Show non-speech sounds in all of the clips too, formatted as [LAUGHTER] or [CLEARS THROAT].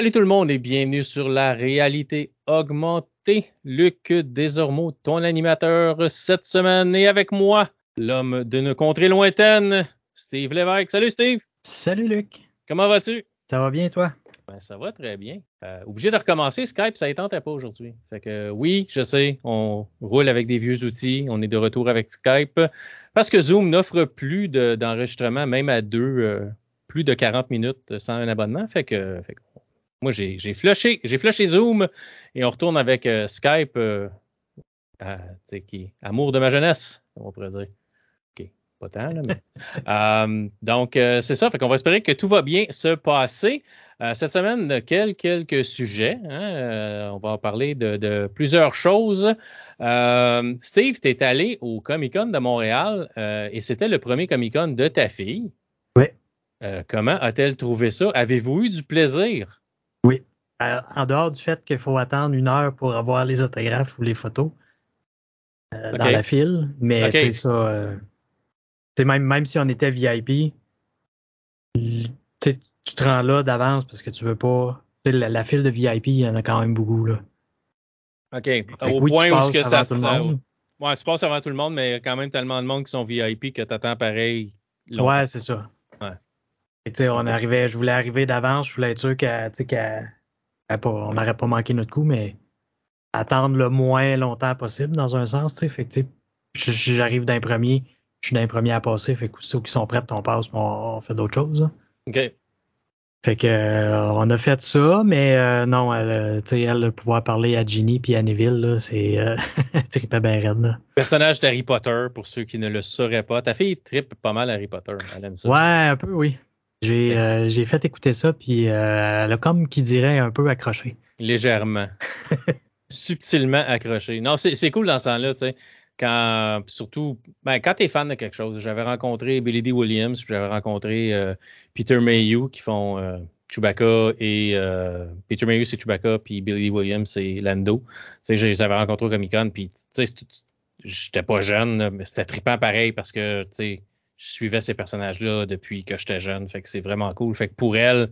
Salut tout le monde et bienvenue sur la réalité augmentée. Luc Desormeaux, ton animateur cette semaine et avec moi, l'homme d'une contrée lointaine, Steve Lévesque. Salut Steve. Salut Luc. Comment vas-tu? Ça va bien toi? Ben, ça va très bien. Euh, obligé de recommencer Skype, ça ne tentait pas aujourd'hui. Fait que oui, je sais, on roule avec des vieux outils, on est de retour avec Skype parce que Zoom n'offre plus d'enregistrement, même à deux, euh, plus de 40 minutes sans un abonnement. Fait que, fait que moi, j'ai, j'ai flushé, j'ai flushé Zoom et on retourne avec euh, Skype, euh, à, qui amour de ma jeunesse, on pourrait dire. OK, pas tant, là, mais. [LAUGHS] euh, donc, euh, c'est ça. Fait qu'on va espérer que tout va bien se passer. Euh, cette semaine, quel, quelques sujets. Hein, on va parler de, de plusieurs choses. Steve, tu es allé au Comic Con de Montréal et c'était le premier Comic Con de ta fille. Oui. comment a-t-elle trouvé ça? Avez-vous eu du plaisir? Oui. Euh, en dehors du fait qu'il faut attendre une heure pour avoir les autographes ou les photos euh, dans la file, mais okay. tu ça, euh, même, même si on était VIP, tu te rends là d'avance parce que tu veux pas. La, la, file de VIP, il y en a quand même beaucoup là. OK. Au oui, point où que ça tout le monde. Ouais, tu passes avant tout le monde, mais il y a quand même tellement de monde qui sont VIP que tu attends pareil. Longtemps. Ouais, c'est ça. Et tu sais, on arrivait, je voulais arriver d'avance, je voulais être sûr qu'on qu on n'aurait pas manqué notre coup, mais attendre le moins longtemps possible dans un sens, tu sais. Fait que j'arrive d'un premier, je suis d'un premier à passer, fait que ceux qui sont prêts, on passe, on, on fait d'autres choses. Hein. OK. Fait que euh, on a fait ça, mais euh, non, elle, tu sais, elle, pouvoir parler à Ginny puis à Neville, c'est euh, [LAUGHS] tripe bien raide. Là. Personnage d'Harry Potter, pour ceux qui ne le sauraient pas. Ta fille tripe pas mal Harry Potter. Elle aime ça. Ouais, un peu, oui. J'ai euh, j'ai fait écouter ça, puis euh, elle a comme qui dirait un peu accroché. Légèrement. [LAUGHS] Subtilement accroché. Non, c'est cool dans ce sens-là, tu sais. Quand, surtout, ben, quand tu es fan de quelque chose, j'avais rencontré Billy D. Williams, j'avais rencontré euh, Peter Mayhew qui font euh, Chewbacca et Peter Mayhew c'est Chewbacca, puis Billy D. Williams c'est Lando. Tu sais, j'avais rencontré au Comic Con, puis tu sais, j'étais pas jeune, mais c'était trippant pareil parce que, tu sais, je suivais ces personnages-là depuis que j'étais jeune. Fait que c'est vraiment cool. Fait que pour elle,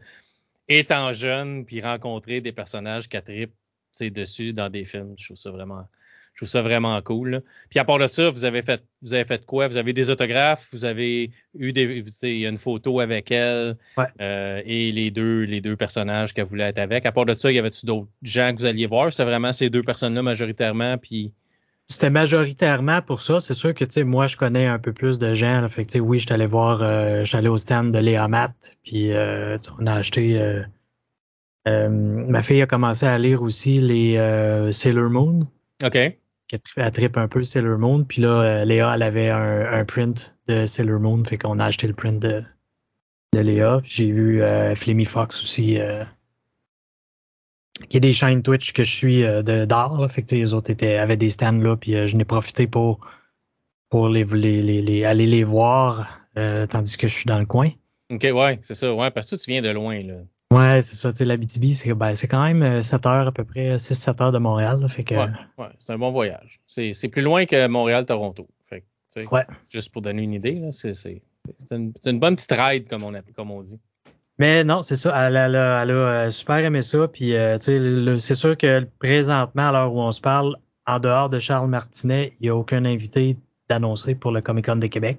étant jeune, puis rencontrer des personnages qui trippent dessus dans des films, je trouve ça vraiment. Je trouve ça vraiment cool. Là. Puis à part de ça, vous avez fait vous avez fait quoi? Vous avez des autographes, vous avez eu des. Il y a une photo avec elle ouais. euh, et les deux, les deux personnages qu'elle voulait être avec. À part de ça, il y avait-tu d'autres gens que vous alliez voir? C'est vraiment ces deux personnes-là majoritairement, puis c'était majoritairement pour ça. C'est sûr que tu sais, moi, je connais un peu plus de gens. Là, fait que, oui, je suis allé voir, euh, je suis allé au stand de Léa Matt, puis euh, on a acheté. Euh, euh, ma fille a commencé à lire aussi les euh, Sailor Moon. OK. Elle tripe un peu Sailor Moon. Puis là, Léa, elle avait un, un, print de Sailor Moon, fait qu'on a acheté le print de, de Léa. J'ai vu Flammy Fox aussi qui est des chaînes Twitch que je suis euh, de d'art. Fait que les autres étaient, avaient des stands là, puis euh, je n'ai profité pour, pour les, les, les, aller les voir euh, tandis que je suis dans le coin. OK, ouais, c'est ça. Ouais, parce que toi, tu viens de loin, là. Ouais, c'est ça. Tu sais, la BTB, c'est ben, quand même 7 heures à peu près, 6-7 heures de Montréal. Là, fait que... Ouais, ouais c'est un bon voyage. C'est plus loin que Montréal-Toronto. Fait que, ouais. Juste pour donner une idée, c'est une, une bonne petite ride, comme on, a, comme on dit. Mais non, c'est ça. Elle, elle, a, elle, a, super aimé ça. Puis, euh, c'est sûr que présentement, à l'heure où on se parle, en dehors de Charles Martinet, il n'y a aucun invité d'annoncer pour le Comic Con de Québec.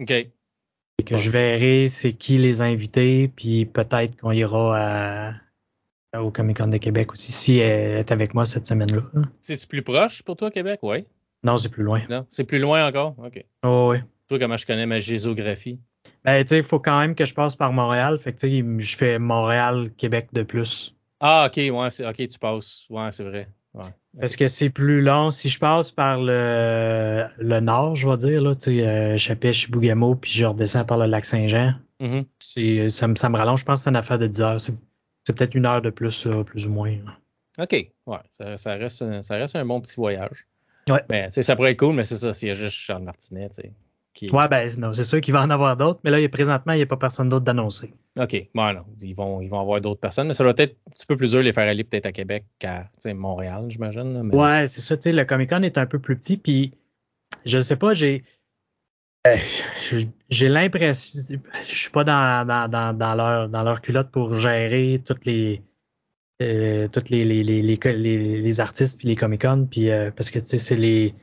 OK. Et que je verrai c'est qui les invités, puis peut-être qu'on ira à, au Comic Con de Québec aussi, si elle est avec moi cette semaine-là. C'est-tu plus proche pour toi, Québec? Oui. Non, c'est plus loin. Non, c'est plus loin encore? OK. Oh, oui. Tu vois comment je connais ma géographie? Ben, tu sais, il faut quand même que je passe par Montréal. Fait que, tu sais, je fais Montréal-Québec de plus. Ah, OK, ouais, OK, tu passes. Ouais, c'est vrai. Ouais. Parce que c'est plus long. Si je passe par le, le nord, je vais dire, là, tu sais, euh, Chapèche, Bougamo, puis je redescends par le lac Saint-Jean, mm -hmm. ça, me, ça me rallonge. Je pense que c'est une affaire de 10 heures. C'est, peut-être une heure de plus, plus ou moins. Là. OK, ouais, ça, ça, reste, ça reste un bon petit voyage. Ouais. Sais, ça pourrait être cool, mais c'est ça, s'il y a juste Charles Martinet, tu sais. Qui... Ouais, ben non, c'est sûr qu'il va en avoir d'autres, mais là, il y a, présentement, il n'y a pas personne d'autre d'annoncer. OK. Bon, non, ils vont, ils vont avoir d'autres personnes, mais ça doit être un petit peu plus dur de les faire aller peut-être à Québec qu'à Montréal, j'imagine. Mais... Ouais, c'est ça, tu sais, le Comic Con est un peu plus petit, puis je sais pas, j'ai. Euh, j'ai l'impression. Je suis pas dans, dans, dans, dans, leur, dans leur culotte pour gérer toutes les, euh, tous les, les, les, les, artistes puis les Comic-Con, puis euh, parce que c'est les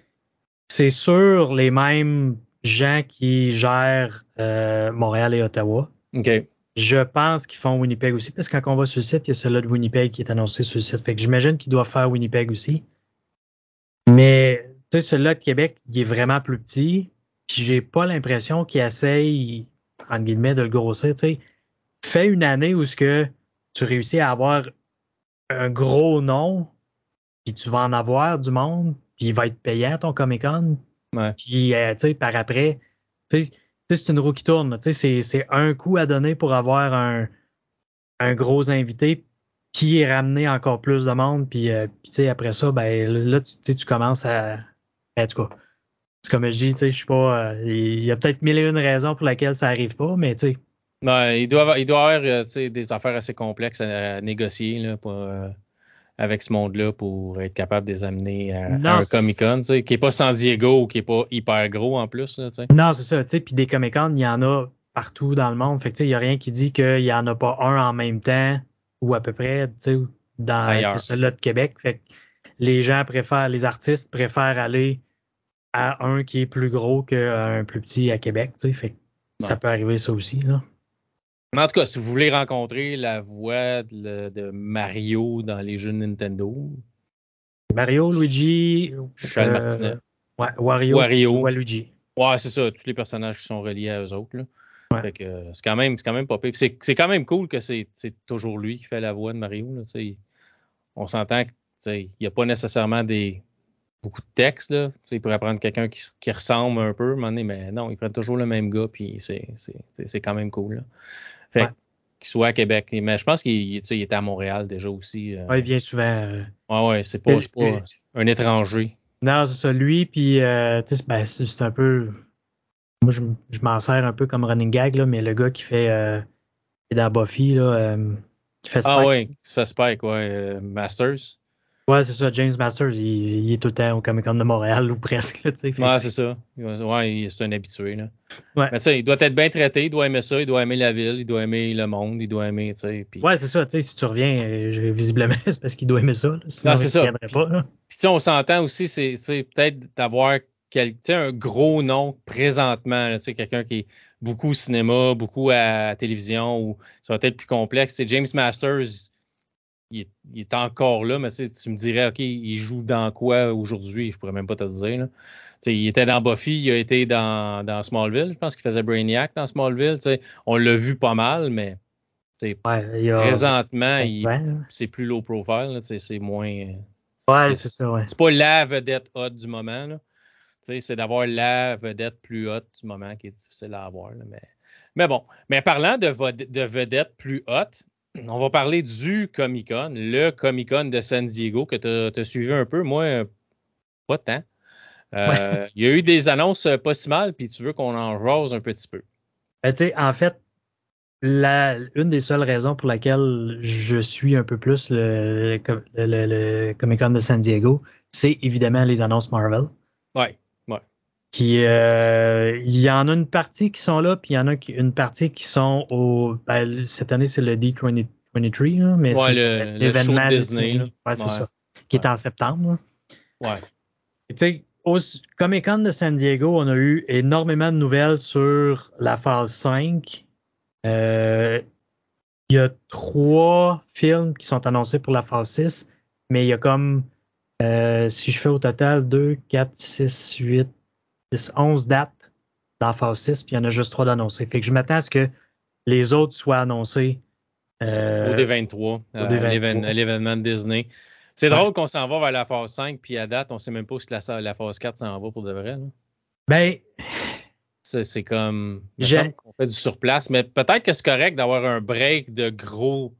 c'est sûr les mêmes gens qui gèrent euh, Montréal et Ottawa. OK. Je pense qu'ils font Winnipeg aussi, parce que quand on va sur le site, il y a celui de Winnipeg qui est annoncé sur le site. Fait que j'imagine qu'ils doivent faire Winnipeg aussi. Mais tu sais, celui-là de Québec, il est vraiment plus petit. Puis j'ai pas l'impression qu'il essaye, entre guillemets, de le grossir. Tu sais, fais une année où ce que tu réussis à avoir un gros nom, puis tu vas en avoir du monde, puis il va être payant ton Comic Con. Puis, euh, tu sais, par après, tu sais, c'est une roue qui tourne. Tu sais, c'est un coup à donner pour avoir un, un gros invité qui est ramené encore plus de monde. Puis, euh, tu sais, après ça, ben là, tu, tu commences à. En tout cas, c'est comme je dis, tu sais, je suis pas. Euh, il y a peut-être mille et une raisons pour lesquelles ça arrive pas, mais tu sais. Non, il doit avoir, il doit avoir des affaires assez complexes à, négocier là, pour, avec ce monde-là pour être capable de les amener à, un Comic-Con, qui n'est pas San Diego ou qui n'est pas hyper gros en plus. Là, non, c'est ça. Puis des Comic-Con, il y en a partout dans le monde. Fait il n'y a rien qui dit qu'il n'y en a pas un en même temps ou à peu près dans celui-là de Québec. Fait les gens préfèrent, les artistes préfèrent aller à un qui est plus gros qu'à un plus petit à Québec. Fait ça peut arriver ça aussi. Là. En tout cas, si vous voulez rencontrer la voix de, Mario dans les jeux de Nintendo. Mario, Luigi. Charles euh, Martinet. Ouais, Wario, Wario. Luigi. Ouais, c'est ça. Tous les personnages qui sont reliés à eux autres. c'est quand même, quand même pas pire. C'est, quand même cool que c'est, toujours lui qui fait la voix de Mario. on s'entend qu'il n'y a pas nécessairement des beaucoup de textes. Là. il pourrait prendre quelqu'un qui, ressemble un peu, mais non, il prend toujours le même gars, puis c'est, quand même cool. Fait qu'il soit à Québec. Mais je pense qu'il était à Montréal déjà aussi. Euh. il vient souvent. Euh. Ouais, ouais, c'est pas, pas un étranger. Non, c'est ça. Lui, puis euh, ben, c'est un peu. Moi, je, m'en sers un peu comme running gag, là, mais le gars qui fait euh, dans Buffy, là, qui fait ah Spike. Ah ouais, qui fait Spike, ouais. Masters. Ouais, c'est ça. James Masters, il, est tout le temps au Comic Con de Montréal [LAUGHS] ou presque. Là, ouais, c'est ça. Ouais, c'est un habitué. Là. Ouais. Mais tu sais, il doit être bien traité, il doit aimer ça, il doit aimer la ville, il doit aimer le monde, il doit aimer. Puis... Ouais, c'est ça. Tu sais, si tu reviens, euh, visiblement, [LAUGHS] c'est parce qu'il doit aimer ça. Là, sinon, non, c'est ça. Pas, puis, on s'entend aussi, c'est peut-être d'avoir un gros nom présentement. Quelqu'un qui est beaucoup au cinéma, beaucoup à la télévision, ou ça va être plus complexe. C'est James Masters il est, encore là, mais tu me dirais, OK, il joue dans quoi aujourd'hui? Je pourrais même pas te le dire. Il était dans Buffy, il a été dans, Smallville. Je pense qu'il faisait Brainiac dans Smallville. On l'a vu pas mal, mais présentement, c'est plus low profile. C'est moins. Ouais, c'est ça, ouais. C'est pas la vedette hot du moment. C'est d'avoir la vedette plus haute du moment qui est difficile à avoir. mais, mais bon. Mais parlant de, de vedette plus haute, on va parler du Comic Con, le Comic Con de San Diego que tu as, suivi un peu. Moi, pas tant. Euh, il y a eu des annonces pas si mal, puis tu veux qu'on en rose un petit peu. Ben, en fait, la, une des seules raisons pour laquelle je suis un peu plus le, Comic Con de San Diego, c'est évidemment les annonces Marvel. Ouais. Qui, euh, il y en a une partie qui sont là, puis il y en a une partie qui sont au. Ben, cette année, c'est le D23, mais c'est l'événement Disney. Ouais, c'est ça. Qui est en septembre. Ouais. Tu sais, au Comic Con de San Diego, on a eu énormément de nouvelles sur la phase 5. Euh, il y a trois films qui sont annoncés pour la phase 6, mais il y a comme, euh, si je fais au total 2, 4, 6, 8, 11 dates dans phase 6, puis il y en a juste 3 d'annoncés. Fait que je m'attends à ce que les autres soient annoncés. Euh, au D23, à l'événement de Disney. C'est drôle qu'on s'en va vers la phase 5, puis à date, on ne sait même pas si la, la phase 4 s'en va pour de vrai. Ben. C'est comme. qu'on fait du surplace, mais peut-être que c'est correct d'avoir un break de gros.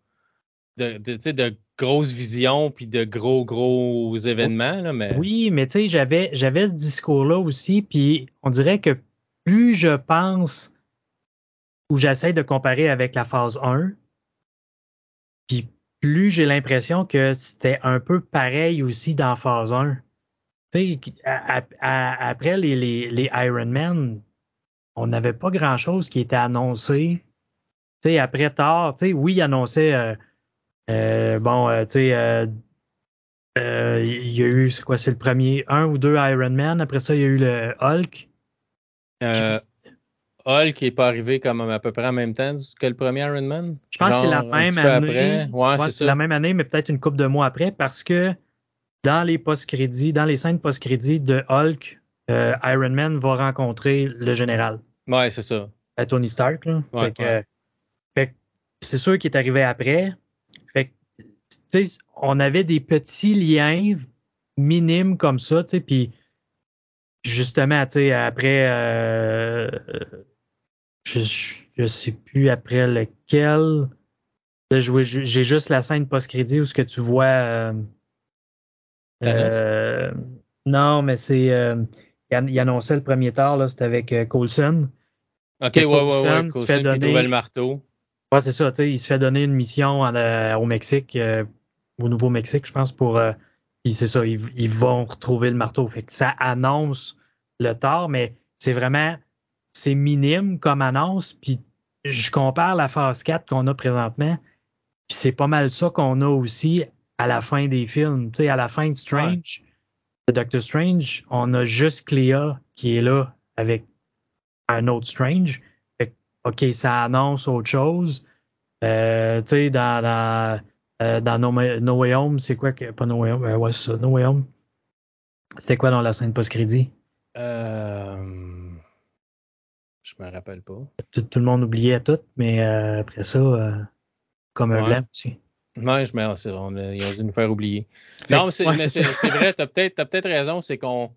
De, de, de grosses visions puis de gros, gros événements. Là, mais... Oui, mais tu sais, j'avais, j'avais ce discours-là aussi, puis on dirait que plus je pense ou j'essaie de comparer avec la phase 1, puis plus j'ai l'impression que c'était un peu pareil aussi dans phase 1. Tu sais, après les, Iron Man, on n'avait pas grand-chose qui était annoncé. Tu sais, après tard, tu sais, oui, annonçait... Euh, bon, tu sais, il y a eu, c'est quoi, c'est le premier, un ou deux Iron Man. Après ça, il y a eu le Hulk. Hulk n'est pas arrivé comme à peu près en même temps que le premier Iron Man? Je pense que c'est la même année. Ouais, c'est la même année, mais peut-être une couple de mois après, parce que dans les post-crédits, dans les scènes post-crédits de Hulk, euh, Iron Man va rencontrer le général. Ouais, c'est ça. À Tony Stark. Là. c'est sûr qu'il est arrivé après. On avait des petits liens minimes comme ça, puis justement, après, euh, je, je sais plus après lequel. j'ai juste la scène post-crédit où ce que tu vois. Euh, euh, non, mais c'est. Il, annonçait le premier tard, là, c'était avec Coulson. Ok, ouais, ouais, ouais. Coulson fait donner, le marteau. Ouais, c'est ça, tu sais, il se fait donner une mission au Mexique, au Nouveau-Mexique, je pense, pour. puis c'est ça, ils, vont retrouver le marteau. Fait que ça annonce le tard, mais c'est vraiment. C'est minime comme annonce, puis je compare la phase 4 qu'on a présentement, puis c'est pas mal ça qu'on a aussi à la fin des films. Tu sais, à la fin de Strange, de Doctor Strange, on a juste Cléa qui est là avec un autre Strange. OK, ça annonce autre chose. Euh, tu sais, dans, dans, euh, dans no, Way Home, c'est quoi que. Pas No Way Home, euh, ouais, c'est ça, No Way Home. C'était quoi dans la scène post-crédit? Euh, je me rappelle pas. Tout, le monde oubliait tout, mais après ça, comme un blanc aussi. Ouais, je, mais on ils ont dû nous faire oublier. Non, c'est, mais c'est, vrai, tu as peut-être, peut raison, c'est qu'on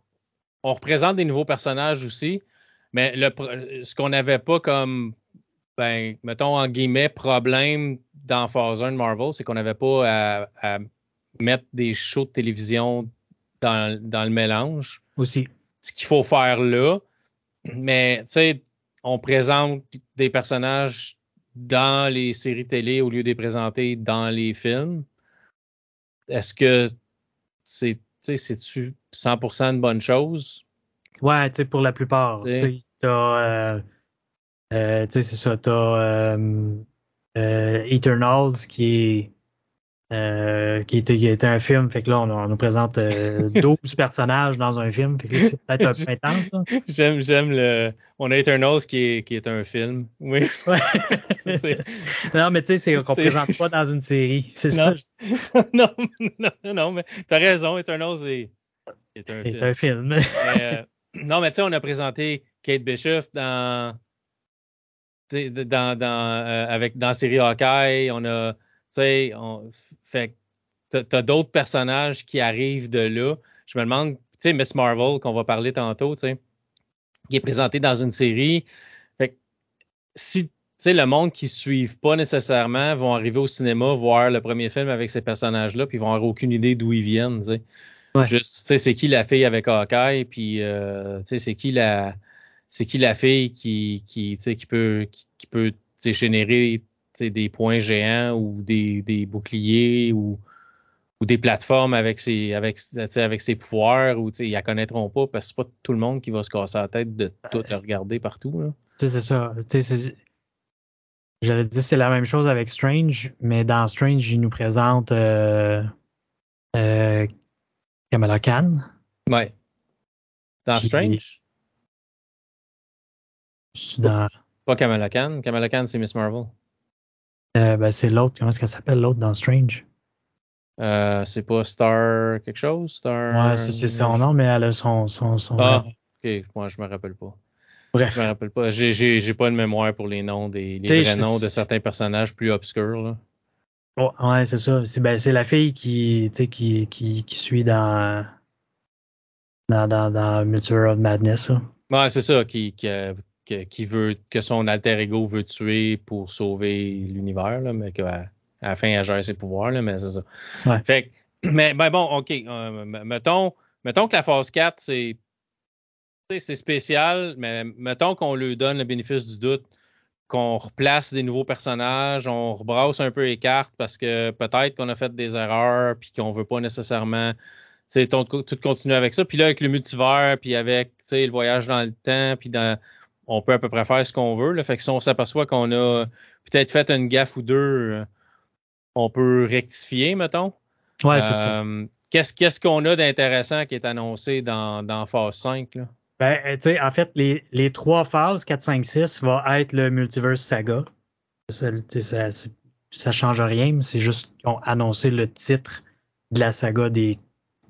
on représente des nouveaux personnages aussi, mais le, ce qu'on n'avait pas comme, ben, mettons, en guillemets, problème dans Phase 1 de Marvel, c'est qu'on n'avait pas à, mettre des shows de télévision dans, dans le mélange. Aussi. Ce qu'il faut faire là. Mais, tu sais, on présente des personnages dans les séries télé au lieu de les présenter dans les films. Est-ce que c'est c'est-tu 100% une bonne chose? Ouais, tu sais, pour la plupart. Tu sais, euh, euh c'est ça, t'as euh, Eternals qui est euh, qui, était, un film. Fait que là, on, nous présente euh, [LAUGHS] 12 personnages dans un film. Fait que c'est peut-être un peu [LAUGHS] intense. J'aime, j'aime le. On a Eternals qui est, qui est un film. Oui. [LAUGHS] non, mais tu sais, c'est qu'on ne présente pas dans une série. C'est ça. non, non, non, mais t'as raison. Eternals est, est un film. un film. Euh, non, mais tu sais, on a présenté Kate Bishop dans. Dans, dans, euh, avec, dans la série Hawkeye, on a sais, on, fait t'as d'autres personnages qui arrivent de là. Je me demande, tu sais, Miss Marvel qu'on va parler tantôt, tu sais, qui est présenté dans une série. Fait si tu sais, le monde qui ne suivent pas nécessairement vont arriver au cinéma voir le premier film avec ces personnages-là, puis ils vont avoir aucune idée d'où ils viennent, tu sais. Juste, tu sais, c'est qui la fille avec Hawkeye, puis euh, tu sais, c'est qui la, c'est qui la fille qui, qui, qui peut, qui, qui peut, générer des points géants ou des, des boucliers ou, ou, des plateformes avec ses, avec, avec ses pouvoirs ou ils la connaîtront pas parce que c'est pas tout le monde qui va se casser la tête de tout regarder partout. C'est ça. J'allais dire c'est la même chose avec Strange, mais dans Strange, il nous présente euh, euh, Kamala Khan. Ouais. Dans Strange? Dans... Pas Kamala Khan. Kamala Khan, c'est Miss Marvel. Euh, ben, c'est l'autre. Comment est-ce qu'elle s'appelle l'autre dans Strange? Euh, c'est pas Star quelque chose? Star. Ouais, c'est son nom, mais elle a son. son, son ah, ok. Moi, je me rappelle pas. Bref. Je me rappelle pas. J'ai, pas de mémoire pour les noms des les vrais noms de certains personnages plus obscurs. Là. Oh, ouais, c'est ça. C'est, ben, la fille qui, qui, qui, qui suit dans, dans, dans, dans Multiverse of Madness. Ouais, c'est ça, qui, qui, qui veut que son alter ego veut tuer pour sauver l'univers, mais qu'à la fin, elle gère ses pouvoirs, là, mais c'est ça. Fait [CLEARS THROAT] mais ben bon, OK. Euh, mettons, mettons que la phase 4, c'est c'est spécial, mais mettons qu'on lui donne le bénéfice du doute, qu'on replace des nouveaux personnages, on rebrasse un peu les cartes parce que peut-être qu'on a fait des erreurs puis qu'on veut pas nécessairement tout continuer avec ça. Puis là, avec le multivers, puis avec le voyage dans le temps, puis dans on peut à peu près faire ce qu'on veut. Là. Fait que si on s'aperçoit qu'on a peut-être fait une gaffe ou deux, on peut rectifier, mettons. Ouais, c'est ça. Qu'est-ce qu'on a d'intéressant qui est annoncé dans, dans phase 5? Là? Ben, tu sais, en fait, les, les trois phases, 4, 5, 6, va être le Multiverse Saga. Ça, ça, ça change rien, c'est juste qu'ils ont annoncé le titre de la saga des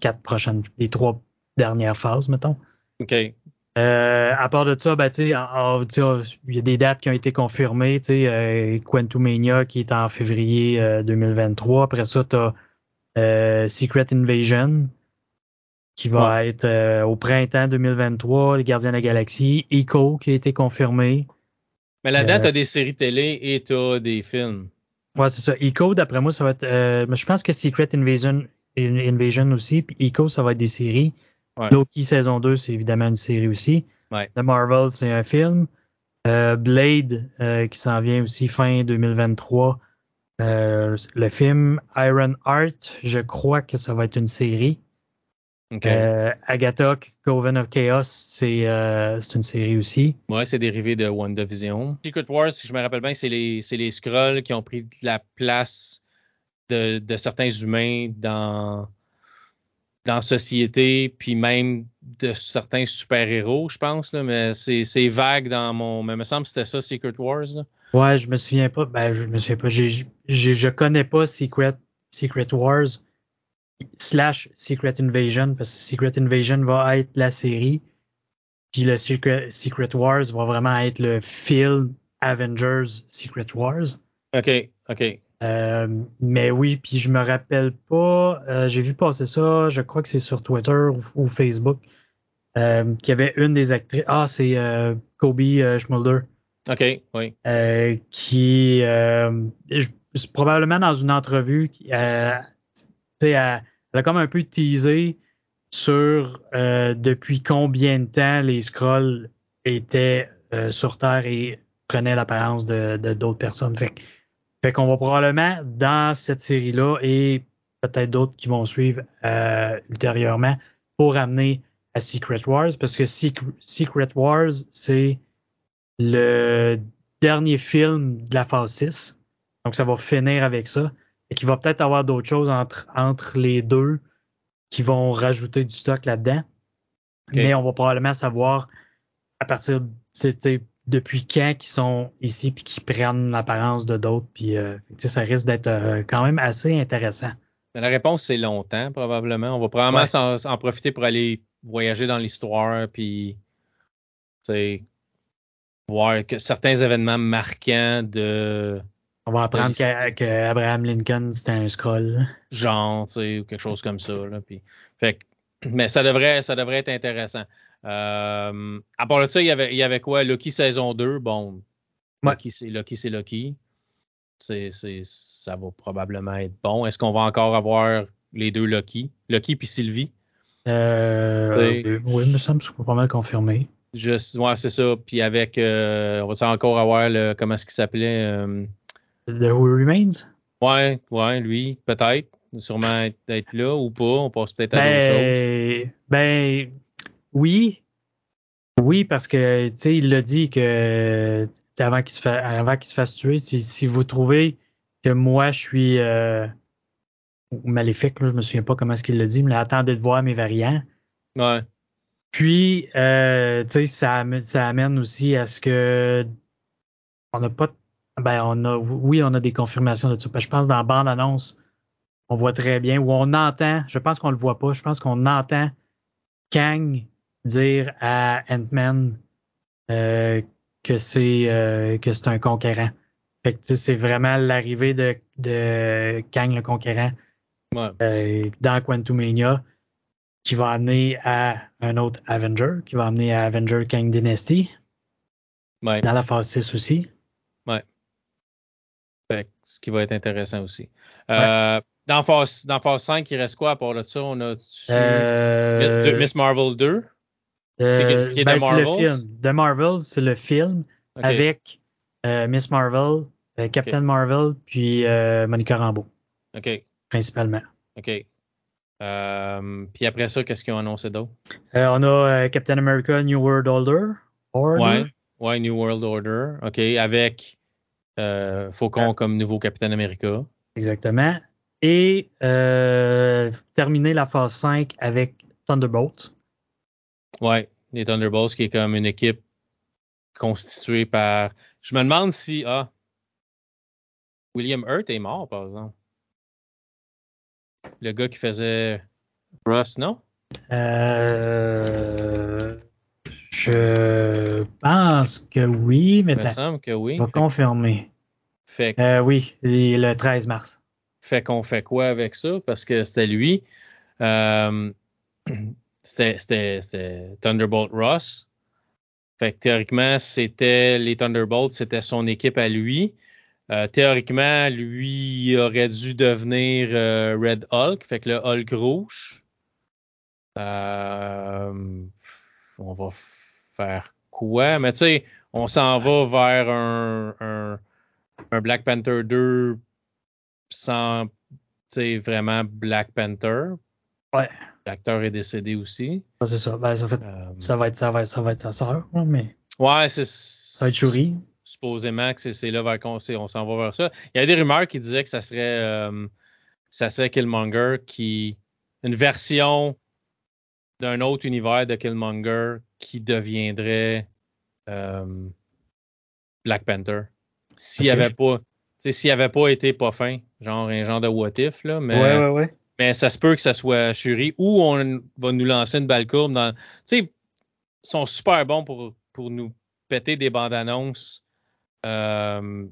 quatre prochaines, des trois dernières phases, mettons. OK. Euh, à part de ça, ben, il y a des dates qui ont été confirmées. Euh, Quantumania qui est en février 2023. Euh, Après ça, tu as euh, Secret Invasion qui va être au printemps 2023. Les Gardiens de la Galaxie. Echo qui a été confirmé. Mais la date, tu as des séries télé et tu as des films. Ouais, c'est ça. Echo, d'après moi, ça va être. je pense que Secret Invasion, Invasion aussi. Puis Echo, ça va être des séries. Loki saison 2, c'est évidemment une série aussi. The Marvel, c'est un film. Euh, Blade, euh, qui s'en vient aussi fin 2023. Euh, le film Iron Heart, je crois que ça va être une série. Agatha, Coven of Chaos, c'est une série aussi. Ouais, c'est dérivé de WandaVision. Secret Wars, si je me rappelle bien, c'est les, les Skrulls qui ont pris la place de, de certains humains dans dans la société, puis même de certains super-héros, je pense, là, mais c'est vague dans mon. Mais il me semble que c'était ça, Secret Wars. Là. Ouais, je me souviens pas. Ben, je me souviens pas. J je connais pas Secret, Secret Wars slash Secret Invasion, parce que Secret Invasion va être la série. Puis le Secret, Secret Wars va vraiment être le film Avengers Secret Wars. OK, OK. Euh, mais oui, puis je me rappelle pas, euh, j'ai vu passer ça, je crois que c'est sur Twitter ou, Facebook, euh, qu'il y avait une des actrices, ah c'est Kobe Schmulder. OK, oui. qui, probablement dans une entrevue, elle, elle, a comme un peu teasé sur depuis combien de temps les scrolls étaient sur Terre et prenaient l'apparence de d'autres personnes. Fait fait qu'on va probablement, dans cette série-là, et peut-être d'autres qui vont suivre euh, ultérieurement, pour amener à Secret Wars, parce que Secret Wars, c'est le dernier film de la phase 6. Donc, ça va finir avec ça. Et qu'il va peut-être avoir d'autres choses entre, entre les deux qui vont rajouter du stock là-dedans. Mais on va probablement savoir à partir de depuis quand qu'ils sont ici puis qu'ils prennent l'apparence de d'autres. Puis euh, ça risque d'être euh, quand même assez intéressant. La réponse, c'est longtemps, probablement. On va probablement en, profiter pour aller voyager dans l'histoire, puis voir que certains événements marquants de. On va apprendre qu'Abraham Lincoln, c'était un scroll. Genre, ou quelque chose comme ça. Là, puis, fait, mais ça devrait, ça devrait être intéressant. Euh, à part de ça, il y, avait, il y avait quoi? Lucky saison 2, bon. Lucky, c'est Lucky, c'est Lucky. C'est, ça va probablement être bon. Est-ce qu'on va encore avoir les deux Lucky? Lucky puis Sylvie? Euh, oui, il me semble que c'est pas mal confirmé. Juste, ouais, c'est ça. Puis avec, euh, on va encore avoir le, comment est-ce qu'il s'appelait? Euh, The Who Remains? Ouais, ouais, lui, peut-être. Sûrement être, là ou pas. On passe peut-être à d'autres ben, choses. Ben, oui. Oui, parce que, tu sais, il l'a dit que avant qu'il se, avant qu'il se fasse tuer, si, vous trouvez que moi, je suis euh, maléfique, là, je me souviens pas comment est-ce qu'il l'a dit, mais attendez de voir mes variants. Ouais. Puis, euh, tu sais, ça, ça amène aussi à ce que on n'a pas, ben, on a, oui, on a des confirmations de ça. Je pense dans la bande-annonce, on voit très bien, ou on entend, je pense qu'on le voit pas, je pense qu'on entend Kang dire à Ant-Man euh, que c'est euh, que c'est un conquérant. Fait que c'est vraiment l'arrivée de, de Kang le conquérant euh, dans Quantumania qui va amener à un autre Avenger, qui va amener à Avenger Kang Dynasty. Dans la phase 6 aussi. Ouais. Fait, ce qui va être intéressant aussi. dans, phase, dans phase 5, il reste quoi à part de ça? On a Miss Marvel 2? Euh, c'est ben, le film. The Marvels, c'est le film avec euh, Miss Marvel, euh, Captain Marvel, puis Monica Rambeau. OK. Principalement. OK. puis après ça, qu'est-ce qu'ils ont annoncé d'autre? on a Captain America New World Order. Ouais, ouais, New World Order. OK. Avec Faucon comme nouveau Captain America. Exactement. Et euh, terminer la phase 5 avec Thunderbolts. Ouais, les Thunderbolts qui est comme une équipe constituée par. Je me demande si. Ah. William Hurt est mort, par exemple. Le gars qui faisait Ross, non? Euh, je pense que oui, mais. Il me semble que oui. Va confirmer. Fait euh, oui, le 13 mars. Fait qu'on fait quoi avec ça? Parce que c'était lui. Euh, [CLEARS THROAT] c'était Thunderbolt Ross. Fait que théoriquement, c'était les Thunderbolts, c'était son équipe à lui. Euh, théoriquement, lui aurait dû devenir euh, Red Hulk, fait que le Hulk rouge. Euh, on va faire quoi? Mais tu sais, on s'en va vers un, un, un, Black Panther 2 sans vraiment Black Panther. Ouais. L'acteur est décédé aussi. c'est ça. Ben, ça, fait, ça, va être, ça, va ça va être sa sœur, mais. Ouais, c'est. Ça va être Shuri supposément que c'est là vers on s'en va vers ça. Il y a des rumeurs qui disaient que ça serait euh, ça serait Killmonger qui une version d'un autre univers de Killmonger qui deviendrait euh, Black Panther. S'il n'y avait pas s'il pas été pas fin, genre un genre de what if, là, mais, ouais, ouais, ouais. Mais ça se peut que ça soit Shuri ou on va nous lancer une balle courbe dans. Tu sais, ils sont super bons pour, pour nous péter des bandes annonces euh,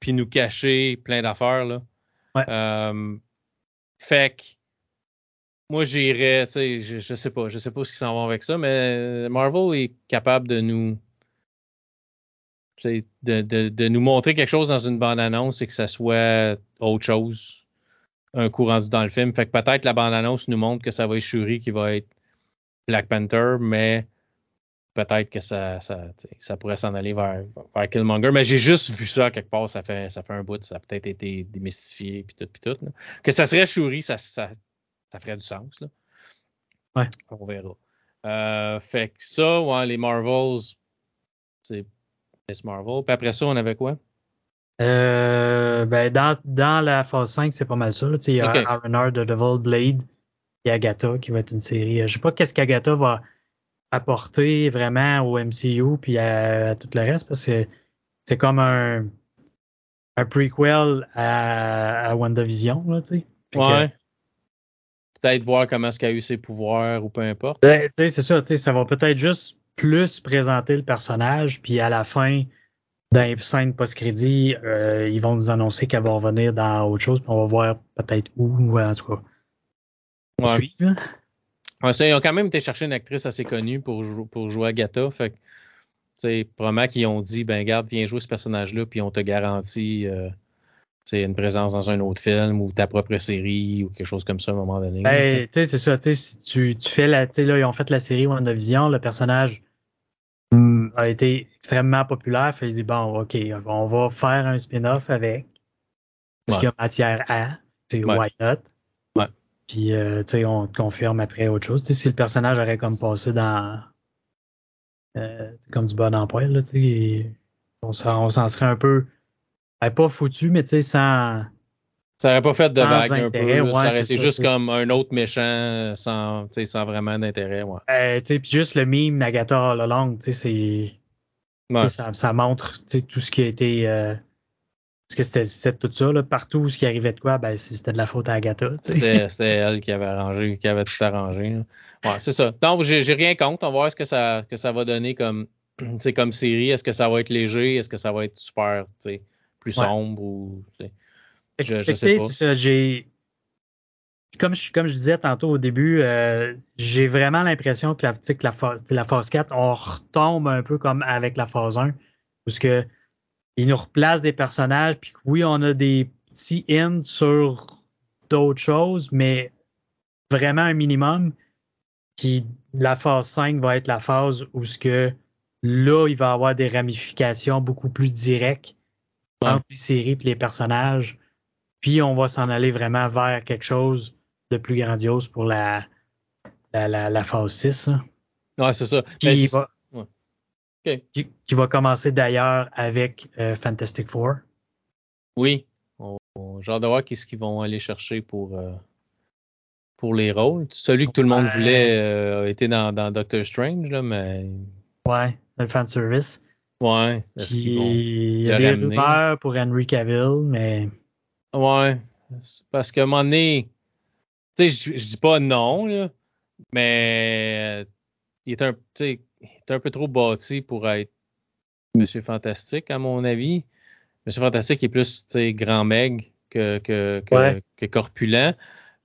puis nous cacher plein d'affaires. Là. Euh, fait que moi j'irais, tu sais, je, je, sais pas, je sais pas ce qu'ils s'en vont avec ça, mais Marvel est capable de nous de, de, de, nous montrer quelque chose dans une bande-annonce et que ça soit autre chose un coup rendu dans le film. Fait que peut-être la bande-annonce nous montre que ça va être Shuri qui va être Black Panther, mais peut-être que ça, ça, ça pourrait s'en aller vers, vers, Killmonger. Mais j'ai juste vu ça quelque part, ça fait, ça fait un bout, ça a peut-être été démystifié, puis tout, puis tout. Que ça serait Shuri, ça, ça, ça ferait du sens. Là. Ouais. On verra. Euh, fait que ça, ouais, les Marvels, c'est Marvel. Puis après ça, on avait quoi? Euh, ben dans, dans la phase 5, c'est pas mal ça. Il y a okay. The Devil, Blade et Agatha qui va être une série. Je sais pas qu'est-ce qu'Agatha va apporter vraiment au MCU puis à, tout le reste parce que c'est comme un, un prequel à, à WandaVision, là. Ouais. Peut-être voir comment est-ce qu'il a eu ses pouvoirs ou peu importe. Ben, c'est ça, ça va peut-être juste plus présenter le personnage, puis à la fin, dans les scènes post-crédit, euh, ils vont nous annoncer qu'elle va revenir dans autre chose, puis on va voir peut-être où, en tout cas. Ouais. Ça, ils ont quand même été chercher une actrice assez connue pour, pour jouer Agatha. Fait que, tu probablement qu'ils ont dit, ben, garde, viens jouer ce personnage-là, puis on te garantit euh, une présence dans un autre film ou ta propre série ou quelque chose comme ça à un moment donné. Ben, tu sais, c'est ça. Si tu, tu fais la, tu sais, là, ils ont fait la série WandaVision, le personnage a été extrêmement populaire. Fait ils disent, bon, OK, on va faire un spin-off avec. Parce qu'il y a matière à. C'est ouais. Why not? Puis, euh, tu sais, on te confirme après autre chose. Tu sais, si le personnage aurait comme passé dans. Euh, comme du bon emploi, là, tu sais, on s'en serait un peu. pas foutu, mais tu sais, sans. Ça aurait pas fait de vague un peu. Ouais, ça aurait été juste comme un autre méchant sans, sans vraiment d'intérêt. Ouais. Euh, puis juste le meme Nagata All Along, c'est. Ouais. Ça, ça, montre tout ce qui a été. Euh, parce que c'était tout ça, là. partout où ce qui arrivait de quoi, ben, c'était de la faute à Agatha. [LAUGHS] C'était elle qui avait arrangé, qui avait tout arrangé. Ouais, c'est ça. Donc, j'ai rien contre. On va voir ce que ça, que ça va donner comme, [CLEARS THROAT] comme série. Est-ce que ça va être léger? Est-ce que ça va être super plus sombre? Ou, je, je sais pas. J'ai comme je, comme je disais tantôt au début, euh, j'ai vraiment l'impression que la, que la, la phase 4, on retombe un peu comme avec la phase 1. Parce que il nous replace des personnages, puis oui, on a des petits hints sur d'autres choses, mais vraiment un minimum. Puis la phase 5 va être la phase où ce que là, il va y avoir des ramifications beaucoup plus directes entre les séries et les personnages. Puis on va s'en aller vraiment vers quelque chose de plus grandiose pour la, la, la, phase 6. Ouais, c'est ça. Qui va, qui, va commencer d'ailleurs avec euh, Fantastic Four. Oui. hâte de voir qu'est-ce qu'ils vont aller chercher pour, euh, pour les rôles. Celui que tout le monde voulait euh, a été dans, dans, Doctor Strange, là, mais. Ouais, le fan service. Ouais. Il y a des rumeurs pour Henry Cavill, mais. Ouais. Parce qu'à un moment donné, tu sais, je dis pas non, là, mais il est un, il est un peu trop bâti pour être Monsieur Fantastique, à mon avis. Monsieur Fantastique est plus grand meg que, que, que, corpulent.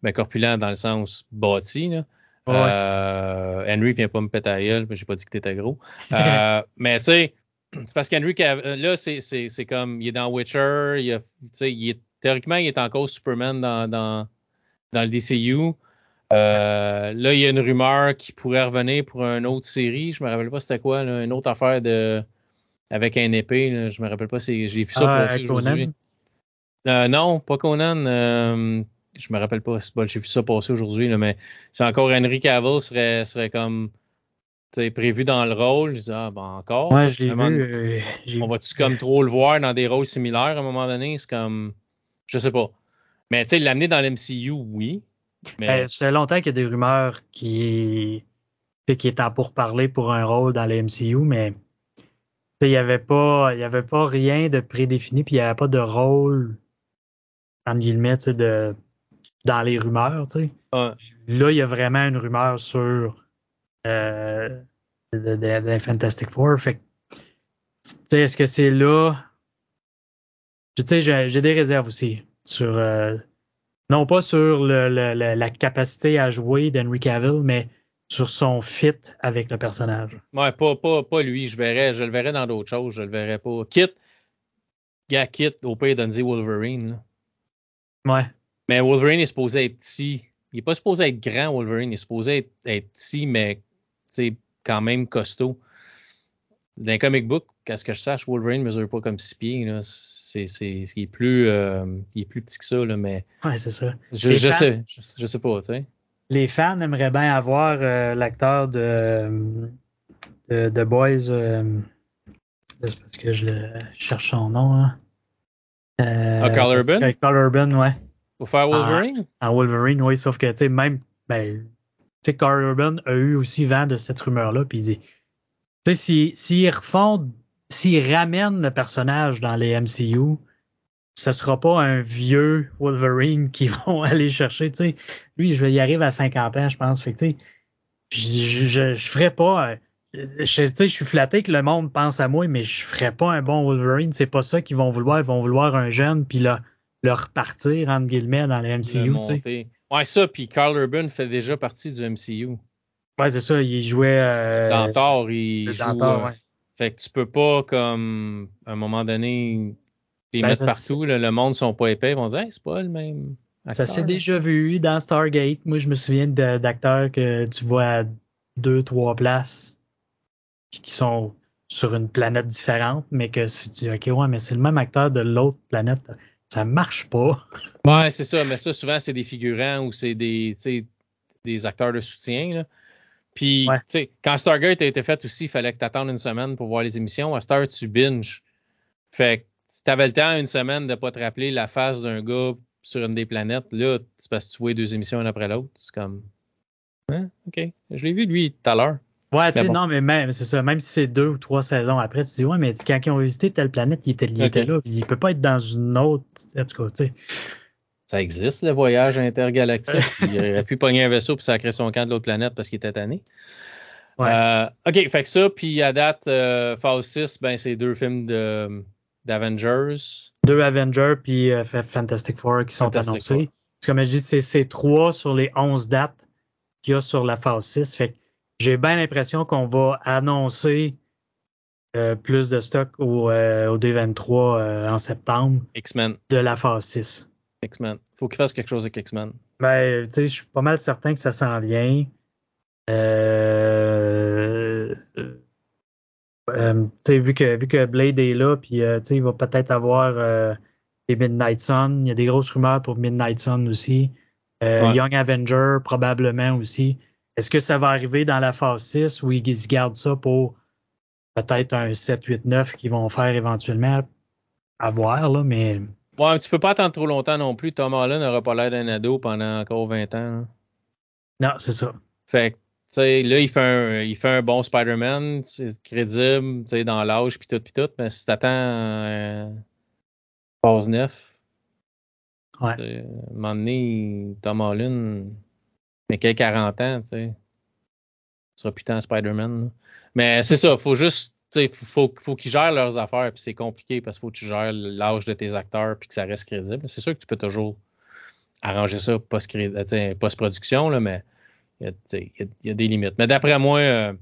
Mais ben, corpulent dans le sens bâti. Là. Euh, Henry vient pas me péter à gueule, mais j'ai pas dit que t'étais gros. Euh, [LAUGHS] mais tu sais, c'est parce qu'Henry, là, c'est comme, il est dans Witcher, il, a, il est, théoriquement, il est encore Superman dans, dans, dans le DCU. Euh, là, il y a une rumeur qui pourrait revenir pour une autre série. Je me rappelle pas c'était quoi, une autre affaire de avec un épée. Là, je me rappelle pas si j'ai vu ça ah, aujourd'hui. Euh, non, pas Conan. Euh, je me rappelle pas. j'ai vu ça passer aujourd'hui, mais c'est encore Henry Cavill serait, serait comme prévu dans le rôle. Je dis, ah, ben encore. Ouais, je l'ai vu. Euh, on va-tu comme trop le voir dans des rôles similaires à un moment donné? C'est comme. Je sais pas. Mais tu sais, l'amener dans l'MCU, oui. Mais... c'est ben, longtemps qu'il y a des rumeurs qui, qui est en pourparler pour un rôle dans l'MCU, mais il n'y avait pas, il y avait pas rien de prédéfini, puis il n'y avait pas de rôle, en guillemets, de, dans les rumeurs. Là, il y a vraiment une rumeur sur euh, de, Fantastic Four. Fait est-ce que c'est là? Tu sais, j'ai des réserves aussi sur, euh, non pas sur le, la capacité à jouer d'Henry Cavill, mais sur son fit avec le personnage. Ouais, pas, pas, pas lui. Je verrais, je le verrais dans d'autres choses. Je le verrais pas. Kit, gars, Kit, au pire, donne Wolverine. Ouais. Mais Wolverine est supposé être petit. Il n'est pas supposé être grand, Wolverine. Il est supposé être, petit, mais quand même costaud. Dans les comic book, qu'à ce que je sache, Wolverine ne mesure pas comme six pieds. Là. C'est, c'est, il, est plus, euh, il est plus petit que ça, là, mais. Ouais, c'est ça. Je, je sais, je, sais pas, tu sais les fans aimeraient bien avoir euh, l'acteur de, de, Boys. Euh, c'est parce que je, le, cherche son nom. Hein. Ah, Carl Urban? Carl Urban, ouais. Pour faire Wolverine? En, Wolverine, oui, sauf que, tu sais, même, ben, tu sais, Carl Urban a eu aussi vent de cette rumeur-là, puis il dit, tu sais, s'ils refont, s'ils ramènent le personnage dans les MCU, ce sera pas un vieux Wolverine qui [LAUGHS] vont aller chercher. Tu sais. Lui, je vais y arriver à 50 ans, je pense. Fait je, je, je, ferais pas. Euh, je, je suis flatté que le monde pense à moi, mais je ferais pas un bon Wolverine. C'est pas ça qu'ils vont vouloir. Ils vont vouloir un jeune, puis là, le repartir, entre guillemets, dans le MCU. Tu Ouais, ça, puis Carl Urban fait déjà partie du MCU. Ouais, c'est ça, il jouait. Euh, dans Thor, il joue. Euh, ouais. Fait que tu peux pas, comme, à un moment donné, ils ben, mettent partout, le monde sont pas épais, ils vont dire c'est pas le même. Ça s'est déjà vu dans Stargate. Moi, je me souviens d'acteurs que tu vois à deux, trois places qui sont sur une planète différente, mais que si tu dis OK, ouais, mais c'est le même acteur de l'autre planète, ça marche pas. Ouais, c'est ça, mais ça, souvent, c'est des figurants ou c'est des, des acteurs de soutien. Là. Puis, quand Stargate a été fait aussi, il fallait que tu attendes une semaine pour voir les émissions. À Star, tu binge. Fait si t'avais le temps une semaine de pas te rappeler la face d'un gars sur une des planètes, là, c'est parce que tu vois deux émissions une après l'autre. C'est comme. Hein? OK. Je l'ai vu, lui, tout à l'heure. Ouais, tu sais, non, mais même, c'est ça. Même si c'est deux ou trois saisons après, tu te dis, ouais, mais quand ils ont visité telle planète, il était, il était là. Il peut pas être dans une autre. En tout cas, tu sais. Ça existe, le voyage intergalactique. il aurait pu pogner un vaisseau puis sacrer son camp de l'autre planète parce qu'il était tanné. Ouais. Euh, OK, fait que ça, puis à date, euh, phase 6, ben, c'est deux films de d'Avengers. Deux Avengers puis euh, Fantastic Four qui sont annoncés. Comme je dis, c'est trois sur les 11 dates qu'il y a sur la phase 6. Fait j'ai bien l'impression qu'on va annoncer euh, plus de stock au, euh, au D23 en septembre. X-Men. De la phase 6. X-Men. Faut qu'il fasse quelque chose avec X-Men. Ben, tu sais, je suis pas mal certain que ça s'en vient. Euh, euh, vu, que, vu que Blade est là, puis euh, il va peut-être avoir euh, les Midnight Sun. Il y a des grosses rumeurs pour Midnight Sun aussi. Young Avenger, probablement aussi. Est-ce que ça va arriver dans la phase 6 ou ils gardent ça pour peut-être un 7, 8, 9 qu'ils vont faire éventuellement? À voir, là, mais Ouais, tu peux pas attendre trop longtemps non plus. Tom Holland n'aura pas l'air d'un ado pendant encore 20 ans. Non, c'est ça. Fait que, tu sais, là, il fait un, il fait un bon Spider-Man, c'est crédible, tu sais, dans l'âge, puis tout, puis tout, mais si t'attends euh, phase 9, ouais. à un moment donné, Tom Holland, mais qu'il 40 ans, tu sais, il sera putain Spider-Man. Mais c'est ça, faut juste il faut, faut qu'ils gèrent leurs affaires, puis c'est compliqué parce qu'il faut que tu gères l'âge de tes acteurs, puis que ça reste crédible. C'est sûr que tu peux toujours arranger ça post-production, mais il y, a des limites. Mais d'après moi, euh,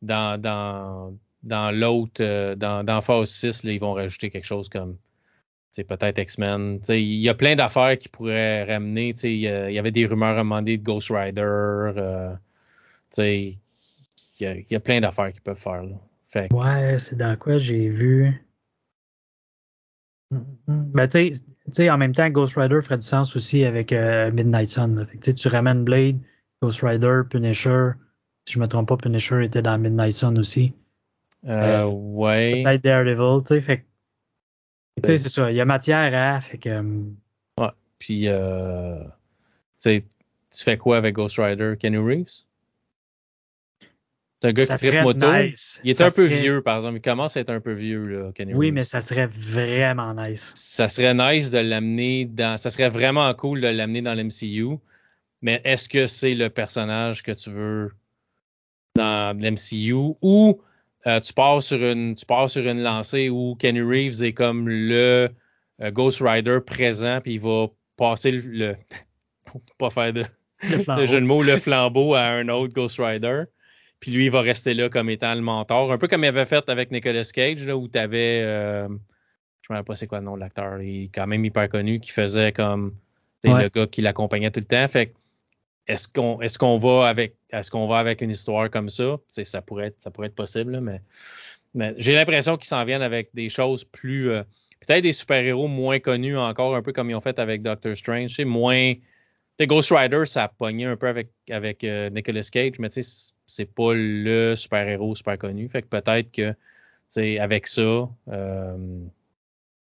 dans, dans, dans l'autre, euh, dans, dans, phase 6, là, ils vont rajouter quelque chose comme peut-être X-Men. Il y a plein d'affaires qui pourraient ramener. Il y, avait des rumeurs à demander de Ghost Rider. Euh, il y, y, a plein d'affaires qu'ils peuvent faire. Là. Ouais, c'est dans quoi j'ai vu? Ben, tu sais, en même temps, Ghost Rider ferait du sens aussi avec euh, Midnight Sun. Fait tu ramènes Blade, Ghost Rider, Punisher. Si je me trompe pas, Punisher était dans Midnight Sun aussi. Euh, euh ouais. Peut-être Daredevil, tu sais. Fait tu sais, c'est ça. Il y a matière à. Fait que. Euh, ouais. Puis, euh, tu fais quoi avec Ghost Rider? Kenny Reeves? C'est un gars qui tripe moto. Il est un peu vieux, par exemple. Il commence à être un peu vieux, là, Kenny Oui, mais ça serait vraiment nice. Ça serait nice de l'amener dans. Ça serait vraiment cool de l'amener dans l'MCU. Mais est-ce que c'est le personnage que tu veux dans l'MCU ou euh, tu pars sur une tu pars sur une lancée où Kenny Reeves est comme le euh, Ghost Rider présent puis il va passer le, le [LAUGHS] pour pas faire de, de jeu de mots le flambeau à un autre Ghost Rider. Puis lui, il va rester là comme étant le mentor. Un peu comme il avait fait avec Nicolas Cage, là, où tu avais. Euh, je ne me rappelle pas c'est quoi le nom de l'acteur. Il est quand même hyper connu, qui faisait comme le gars qui l'accompagnait tout le temps. Fait est-ce qu'on est-ce qu'on va avec est-ce qu'on va avec une histoire comme ça? ça pourrait être ça pourrait être possible, mais, mais j'ai l'impression qu'ils s'en viennent avec des choses plus euh, peut-être des super-héros moins connus encore, un peu comme ils ont fait avec Doctor Strange. C'est moins Ghost Rider, ça a pogné un peu avec, avec euh, Nicolas Cage, mais tu sais, c'est pas le super-héros super connu. Fait que peut-être que, tu sais, avec ça, euh,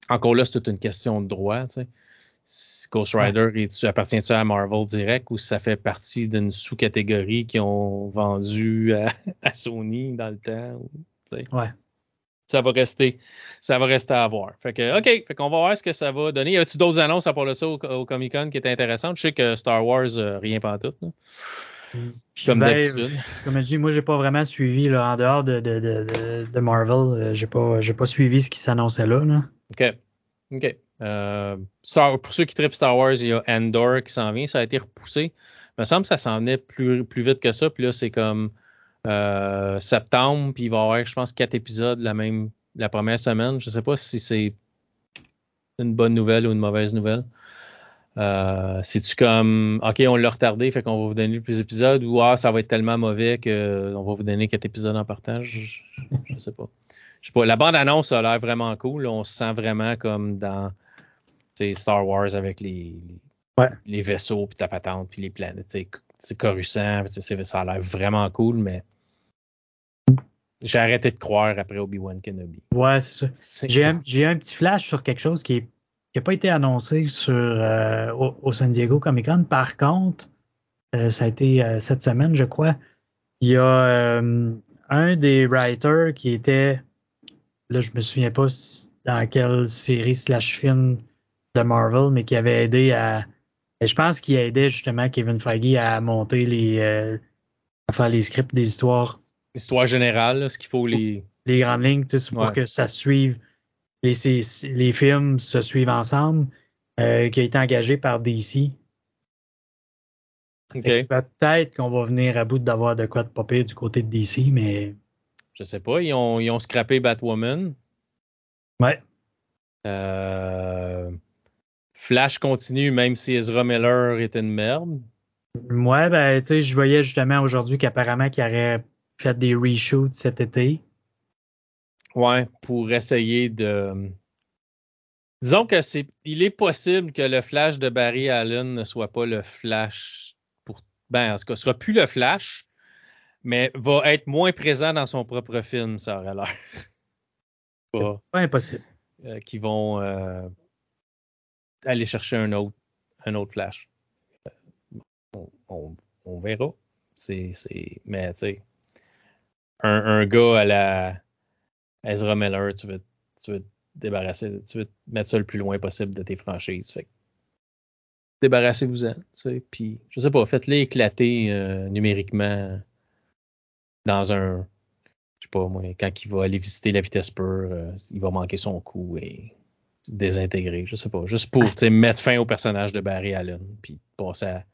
encore là, c'est toute une question de droit, tu sais. Ghost Rider, appartient-tu à Marvel direct ou ça fait partie d'une sous-catégorie qu'ils ont vendu à, [LAUGHS] Sony dans le temps? ouais ça va rester, ça va rester à voir. Fait que, OK, fait qu'on va voir ce que ça va donner. Y a-tu d'autres annonces à part de ça au, Comic Con qui étaient intéressantes? Je sais que Star Wars, euh, rien pas tout. Mm. Comme ben, d'habitude. Comme je dis, moi, j'ai pas vraiment suivi là, en dehors de, de, de, de Marvel. Euh, j'ai pas, j'ai pas suivi ce qui s'annonçait là, là. OK. OK. Euh, Star, pour ceux qui tripent Star Wars, il y a Endor qui s'en vient. Ça a été repoussé. Il me semble que ça s'en venait plus, plus vite que ça. Puis là, c'est comme euh, septembre, puis il va y avoir, je pense, quatre épisodes la même la première semaine. Je sais pas si c'est une bonne nouvelle ou une mauvaise nouvelle. Euh, C'est-tu comme OK, on l'a retardé, fait qu'on va vous donner plus d'épisodes ou ah, ça va être tellement mauvais qu'on va vous donner quatre épisodes en partage? Je, sais pas. Je sais pas. La bande-annonce a l'air vraiment cool. On se sent vraiment comme dans Star Wars avec les, les, vaisseaux, puis ta patente, puis les planètes. C'est Coruscant, ça a l'air vraiment cool, mais j'ai arrêté de croire après Obi-Wan Kenobi. Ouais, c'est ça. J'ai un, un, petit flash sur quelque chose qui n'a pas été annoncé sur, euh, au, San Diego Comic Con. Par contre, euh, ça a été euh, cette semaine, je crois. Il y a un des writers qui était, là, je me souviens pas dans quelle série slash film de Marvel, mais qui avait aidé à. Je pense qu'il a aidé justement Kevin Feige à monter les. à faire les scripts des histoires Histoire générale, ce qu'il faut les. Les grandes lignes, pour que ça suive. Les, les films se suivent ensemble, euh, qui a été engagé par DC. Peut-être qu'on va venir à bout d'avoir de quoi de popper du côté de DC, mais. Je sais pas, ils ont, ils ont scrappé Batwoman. Ouais. Euh, Flash continue, même si Ezra Miller est une merde. Ouais, ben, tu sais, je voyais justement aujourd'hui qu'apparemment qu'il y aurait fait des reshoots cet été? Ouais, pour essayer de. Disons que c'est. Il est possible que le flash de Barry Allen ne soit pas le flash pour. Ben, en tout cas, ce sera plus le flash, mais va être moins présent dans son propre film, ça aurait l'air. pas, impossible. Euh, qui vont. Euh, aller chercher un autre, un autre Flash. On, on, verra. C'est, mais tu sais, un, gars à la Ezra Miller, tu veux, tu te débarrasser, tu veux te mettre ça le plus loin possible de tes franchises. Fait débarrassez-vous-en. Puis, je sais pas, faites-les éclater euh, numériquement dans un. Je sais pas, moi, quand il va aller visiter la vitesse pure, euh, il va manquer son coup et désintégrer. Je sais pas. Juste pour mettre fin au personnage de Barry Allen. Puis passer à,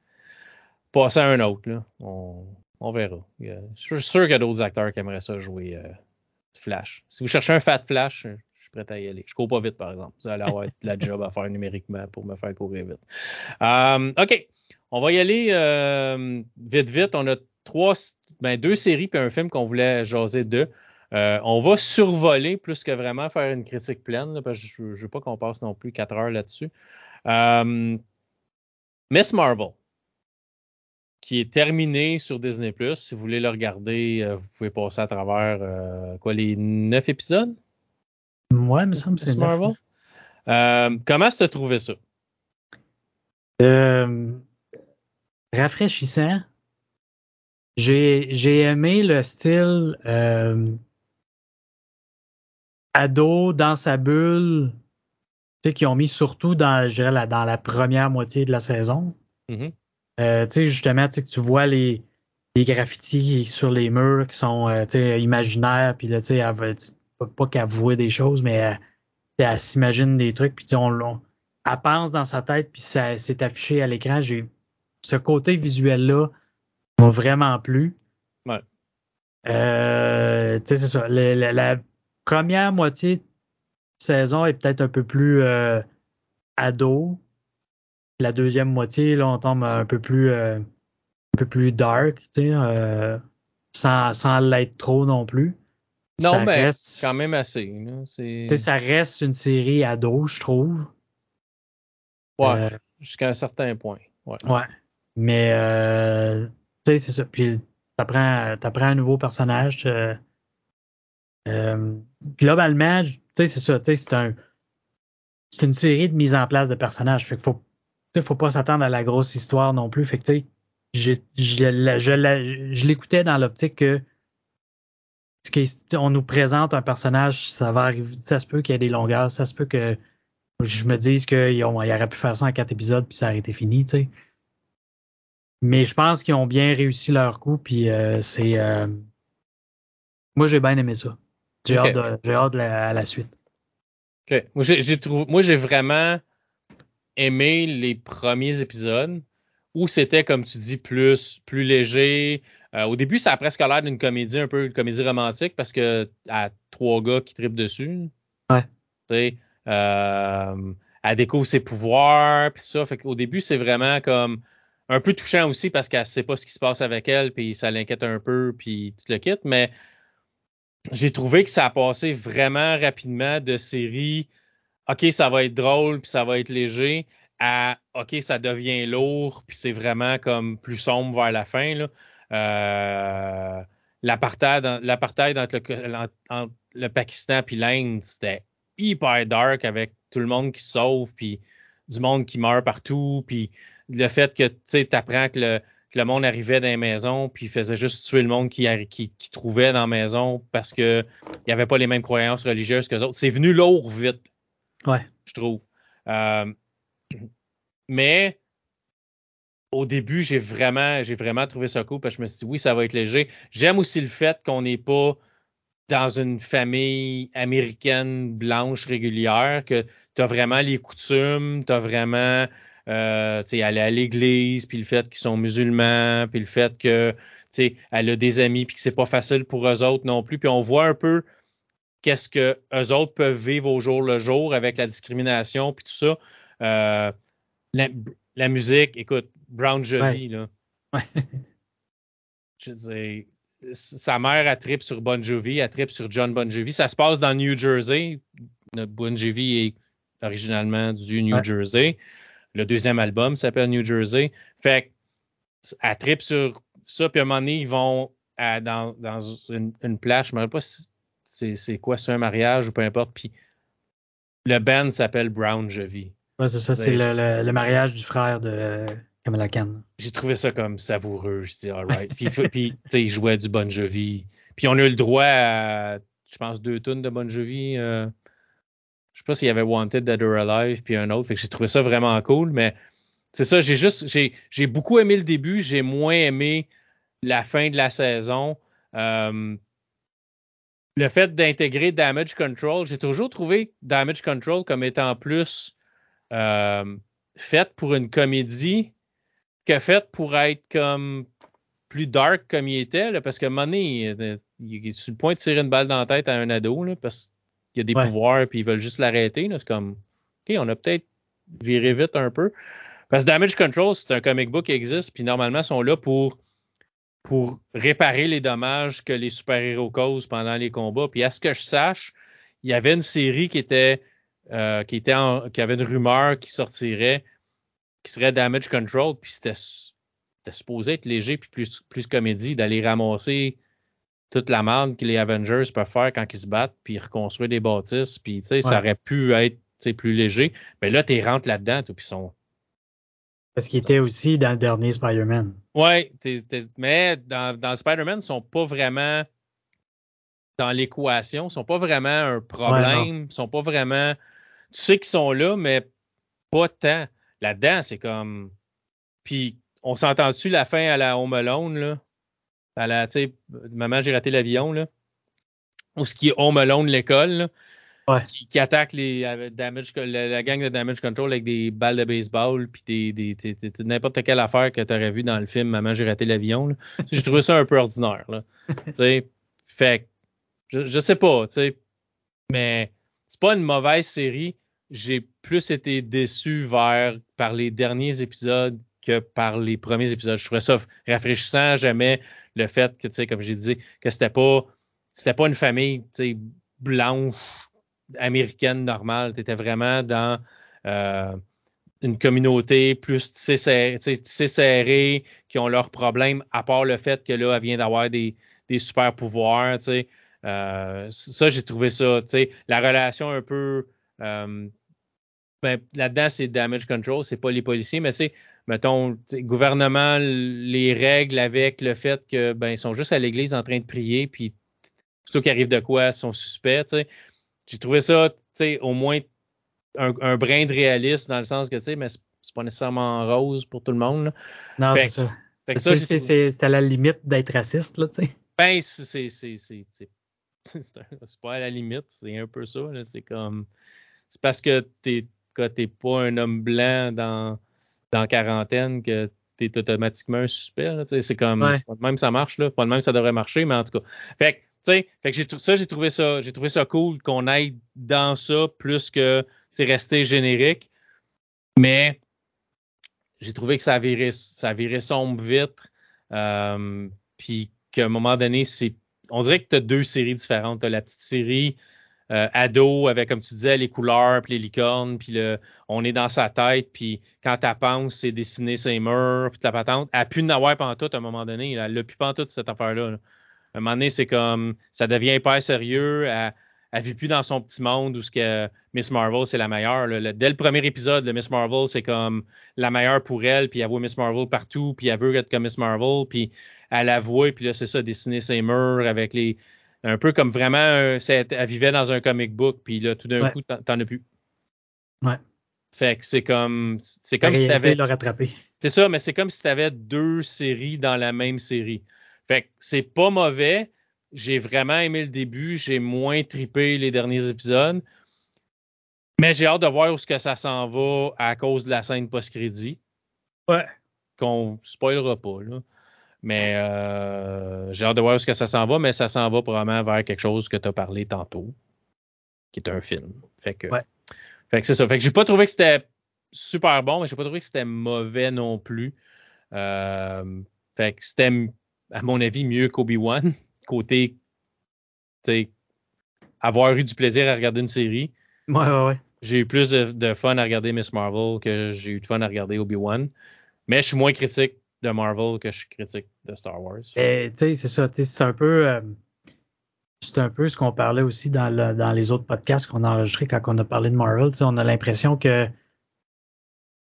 passer à un autre. Là. On, on verra. je suis sûr qu'il y a d'autres acteurs qui aimeraient ça jouer euh, Flash. Si vous cherchez un fat Flash, prêt à y aller. Je cours pas vite, par exemple. Vous allez avoir [LAUGHS] la job à faire numériquement pour me faire courir vite. Euh, OK. On va y aller euh, vite, vite. On a trois, ben, deux séries puis un film qu'on voulait jaser de. Euh, on va survoler plus que vraiment faire une critique pleine, parce que je ne veux pas qu'on passe non plus quatre heures là-dessus. Miss Marvel, qui est terminé sur Disney+. Si vous voulez le regarder, vous pouvez passer à travers quoi les neuf épisodes? Ouais, me semble que c'est Marvel? Euh, comment as-tu trouvé ça? Euh, rafraîchissant. J'ai aimé le style euh, ado dans sa bulle, tu sais, qu'ils ont mis surtout dans, je dirais, la, dans la première moitié de la saison. Mm-hmm. Euh, tu sais, justement, tu sais, que tu vois les, les graffitis sur les murs qui sont, euh, tu sais, imaginaires, puis là, tu sais, pas qu'elle voit des choses, mais elle, elle s'imagine des trucs, puis on, elle pense dans sa tête, puis ça s'est affiché à l'écran. J'ai ce côté visuel-là m'a vraiment plu. Ouais. Euh, c'est ça. La, première moitié de saison est peut-être un peu plus euh, ado. La deuxième moitié, là, on tombe un peu plus euh, un peu plus dark, euh, sans, sans l'être trop non plus. Non, mais reste, quand même assez. ça reste une série ado, je trouve. Ouais, euh, jusqu'à un certain point. Ouais. ouais. Mais, tu sais, c'est ça. Puis, t'apprends, apprends un nouveau personnage. Globalement, tu sais, c'est ça. Tu sais, c'est un, c'est une série de mise en place de personnages. Fait qu'il faut, faut pas s'attendre à la grosse histoire non plus. Fait que, tu sais, je l'écoutais dans l'optique que on nous présente un personnage, ça va arriver, ça se peut qu'il y ait des longueurs, ça se peut que je me dise qu'il aurait pu faire ça en quatre épisodes puis ça aurait été fini, tu sais. Mais je pense qu'ils ont bien réussi leur coup, puis euh, c'est. Euh, moi, j'ai bien aimé ça. J'ai hâte, de, hâte à la suite. OK. Moi, j'ai, moi, j'ai vraiment aimé les premiers épisodes où c'était, comme tu dis, plus, plus léger, euh, au début, ça a presque l'air d'une comédie, un peu une comédie romantique, parce que à trois gars qui tripent dessus. Ouais. Tu sais, euh, elle découvre ses pouvoirs, puis ça. Fait qu'au début, c'est vraiment comme un peu touchant aussi parce qu'elle sait pas ce qui se passe avec elle, puis ça l'inquiète un peu, puis tout le quitte. Mais j'ai trouvé que ça a passé vraiment rapidement de série. OK, ça va être drôle, puis ça va être léger, à OK, ça devient lourd, puis c'est vraiment comme plus sombre vers la fin. Là. Euh, l'apartheid, entre le, Pakistan et l'Inde, c'était hyper dark avec tout le monde qui se sauve, puis du monde qui meurt partout, puis le fait que tu apprends que le, le monde arrivait dans les maisons, puis faisait juste tuer le monde qui, qui, qui trouvait dans la maison parce qu'il n'y avait pas les mêmes croyances religieuses que les autres. C'est venu lourd vite. Ouais. Je trouve. Euh, [CLEARS THROAT] mais au début, j'ai vraiment, j'ai vraiment trouvé ça cool parce que je me suis dit, oui, ça va être léger. J'aime aussi le fait qu'on n'est pas dans une famille américaine blanche régulière, que tu as vraiment les coutumes, tu as vraiment euh, aller à l'église, puis le fait qu'ils sont musulmans, puis le fait que elle a des amis, puis que c'est pas facile pour eux autres non plus. Puis on voit un peu qu'est-ce que eux autres peuvent vivre au jour le jour avec la discrimination, puis tout ça. Euh, la musique, écoute, Brown Jovi, là. [LAUGHS] Ouais. Je sais, sa mère a trip sur Bon Jovi, a trip sur John Bon Jovi. Ça se passe dans New Jersey. Bon Jovi est originalement du New Jersey. Le deuxième album s'appelle New Jersey. Fait elle trip sur ça, puis à un moment donné, ils vont dans, dans une, une, plage. Je ne me rappelle pas si c'est quoi, c'est un mariage ou peu importe. Puis le band s'appelle Brown. Ouais, c'est ça, c'est le, mariage du frère de Kamala Khan. J'ai trouvé ça comme savoureux. Je dis, alright. puis, puis tu sais, il jouait du Bon Jovi. Puis on a eu le droit à, je pense, deux tonnes de Bon Jovi. Euh, je sais pas s'il y avait Wanted, Dead or Alive, puis un autre. Fait que j'ai trouvé ça vraiment cool. Mais c'est ça, j'ai juste, j'ai beaucoup aimé le début. J'ai moins aimé la fin de la saison. Euh, le fait d'intégrer Damage Control, j'ai toujours trouvé Damage Control comme étant plus euh, faite pour une comédie que faite pour être comme plus dark comme il était, parce que un moment il, est sur le point de tirer une balle dans la tête à un ado, parce qu'il a des pouvoirs et ils veulent juste l'arrêter. C'est comme, OK, on a peut-être viré vite un peu. Parce que Damage Control, c'est un comic book qui existe, puis normalement, ils sont là pour, pour réparer les dommages que les super-héros causent pendant les combats. Puis à ce que je sache, il y avait une série qui était euh, qui était qui avait une rumeur qui sortirait, qui serait Damage Control, puis c'était supposé être léger puis plus, plus comédie, d'aller ramasser toute la merde que les Avengers peuvent faire quand ils se battent, puis reconstruire des bâtisses, puis tu sais, ça aurait pu être plus léger. Mais là, tu rentres là-dedans, puis sont. Parce qu'il était aussi dans le dernier Spider-Man. Oui, mais dans, dans Spider-Man, ils sont pas vraiment dans l'équation, ils sont pas vraiment un problème, ils sont pas vraiment tu sais qu'ils sont là, mais pas tant. Là-dedans, c'est comme. Puis, on s'entend-tu la fin à la Home Alone, là? À la, tu sais, maman, j'ai raté l'avion, là. Ou ce qui est Home Alone, l'école, là. Qui, attaque damage, la, gang de Damage Control avec des balles de baseball, puis des, n'importe quelle affaire que tu aurais vu dans le film Maman, j'ai raté l'avion. J'ai trouvé ça un peu ordinaire. Fait je, je sais pas, mais c'est pas une mauvaise série. J'ai plus été déçu vers par les derniers épisodes que par les premiers épisodes. Je trouvais ça rafraîchissant. J'aimais le fait que, tu sais, comme j'ai dit, que c'était pas c'était pas une famille, blanche, américaine normale. Tu étais vraiment dans euh, une communauté plus tissée serrée, qui ont leurs problèmes, à part le fait que là, elle vient d'avoir des, super pouvoirs. Euh, ça, j'ai trouvé ça, la relation un peu. Euh, ben, là-dedans, c'est damage control, c'est pas les policiers, mais tu mettons, gouvernement, les règles avec le fait que ben, ils sont juste à l'église en train de prier, puis plutôt qu'il arrive de quoi, ils sont suspects. J'ai trouvé ça, tu sais, au moins un, brin de réalisme dans le sens que, tu sais, mais c'est pas nécessairement rose pour tout le monde. Non, c'est ça. c'est à la limite d'être raciste, là, tu sais. Ben, c'est c'est [LAUGHS] pas à la limite, c'est un peu ça. C'est comme. C'est parce que t'es t'es pas un homme blanc dans, dans quarantaine que tu es automatiquement un suspect. C'est comme. Pas de même ça marche, là. Pas de même ça devrait marcher, mais en tout cas. Fait que, fait que j'ai, ça, j'ai trouvé ça, cool qu'on aille dans ça plus que c'est resté générique. Mais j'ai trouvé que ça virait, ça virait sombre vite. Euh, puis qu'à un moment donné, on dirait que tu as deux séries différentes. Tu as la petite série euh, ado avec, comme tu disais, les couleurs, puis les licornes, puis le, on est dans sa tête, puis quand tu penses, c'est dessiner ses murs, puis la patente. Elle a pu n'avoir tout à un moment donné. Elle n'a plus tout cette affaire-là. À un moment donné, c'est comme, ça devient hyper sérieux. Elle, elle vit plus dans son petit monde où ce que Miss Marvel c'est la meilleure. dès le premier épisode, de Miss Marvel c'est comme la meilleure pour elle, puis elle voit Miss Marvel partout, puis elle veut être comme Miss Marvel, puis elle la voit, puis là c'est ça, dessiner ses murs avec les un peu comme vraiment elle vivait dans un comic book, puis là tout d'un coup t'en as plus. Ouais. Fait que c'est comme c'est comme si t'avais rattrapé. C'est ça, mais c'est comme si t'avais deux séries dans la même série. Fait que c'est pas mauvais j'ai vraiment aimé le début. J'ai moins tripé les derniers épisodes. Mais j'ai hâte de voir où ce que ça s'en va à cause de la scène post-crédit. Ouais. Qu'on spoilera pas, là. Mais euh, j'ai hâte de voir où ce que ça s'en va, mais ça s'en va probablement vers quelque chose que tu as parlé tantôt, qui est un film. Fait que, ouais. fait que c'est ça. Fait que j'ai pas trouvé que c'était super bon, mais j'ai pas trouvé que c'était mauvais non plus. Euh, fait que c'était, à mon avis, mieux qu'Obi-Wan [LAUGHS] côté, avoir eu du plaisir à regarder une série. Ouais, ouais, ouais. J'ai eu plus de, fun à regarder Miss Marvel que j'ai eu de fun à regarder Obi-Wan. Mais je suis moins critique de Marvel que je suis critique de Star Wars. Et, c'est ça. C'est un peu. Euh, c'est un peu ce qu'on parlait aussi dans, dans les autres podcasts qu'on a enregistrés quand on a parlé de Marvel. On a l'impression que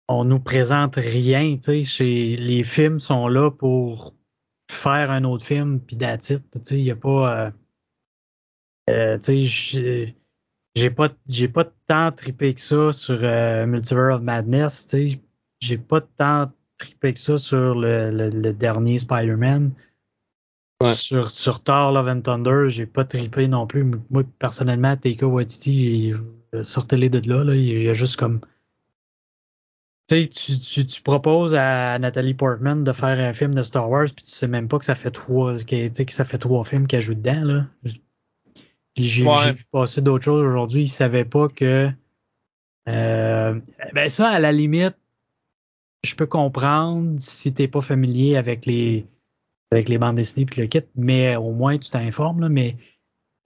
on nous présente rien, sais, les films sont là pour faire un autre film puis d'attitude, tu sais, il y a pas euh, euh, tu sais j'ai pas j'ai pas tant trippé que ça sur euh, Multiverse of Madness, tu sais, j'ai pas tant trippé que ça sur le, le, dernier Spider-Man. Sur, sur Thor Love and Thunder, j'ai pas trippé non plus. Moi, personnellement, Taika Waititi, sortez-les de là, là. Il y a juste comme tu, tu, tu, proposes à Nathalie Portman de faire un film de Star Wars, puis tu sais même pas que ça fait trois, que, que ça fait trois films qu'elle joue dedans, là. J'ai vu passer d'autres choses aujourd'hui. Il savait pas que. Euh, ben ça, à la limite, je peux comprendre si t'es pas familier avec les avec les bandes dessinées puis le kit, mais au moins tu t'informes. Là, mais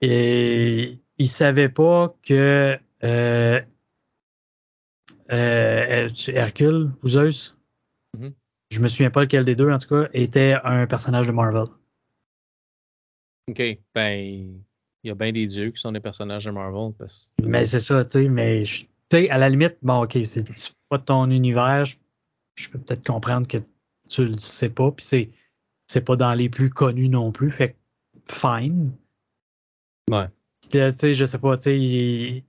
et, il savait pas que euh, euh, Hercule ou Zeus, mm-hmm. je me souviens pas lequel des deux, en tout cas, était un personnage de Marvel. OK. Ben, il y a bien des dieux qui sont des personnages de Marvel. Mais c'est ça, tu sais, mais tu sais, à la limite, bon, OK, c'est pas ton univers, je, peux peut-être comprendre que tu le sais pas, puis c'est, c'est pas dans les plus connus non plus, fait fine. Ouais. Tu sais, je sais pas, tu sais,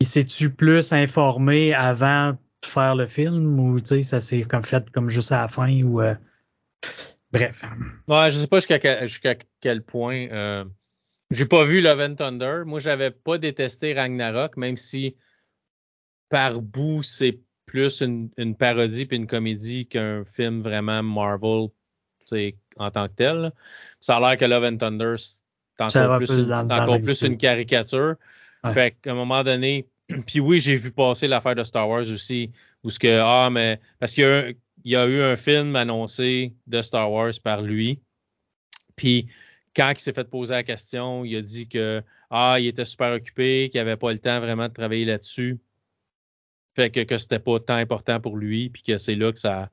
il s'est-tu plus informé avant de faire le film ou tu sais, ça s'est comme fait comme juste à la fin ou euh, bref. Ouais, je sais pas jusqu'à quel point. Euh, j'ai pas vu Love and Thunder. Moi, j'avais pas détesté Ragnarok, même si par bout, c'est plus une, parodie puis une comédie qu'un film vraiment Marvel en tant que tel. Ça a l'air que Love and Thunder, c'est encore, plus, une, encore plus une caricature. Fait qu'à un moment donné, [CLEARS THROAT] puis oui, j'ai vu passer l'affaire de Star Wars aussi, où ce que, ah, mais, parce qu'il y, a eu un film annoncé de Star Wars par lui. Puis quand il s'est fait poser la question, il a dit que, ah, il était super occupé, qu'il n'avait pas le temps vraiment de travailler là-dessus. Fait que, que c'était pas tant important pour lui, puis que c'est là que ça,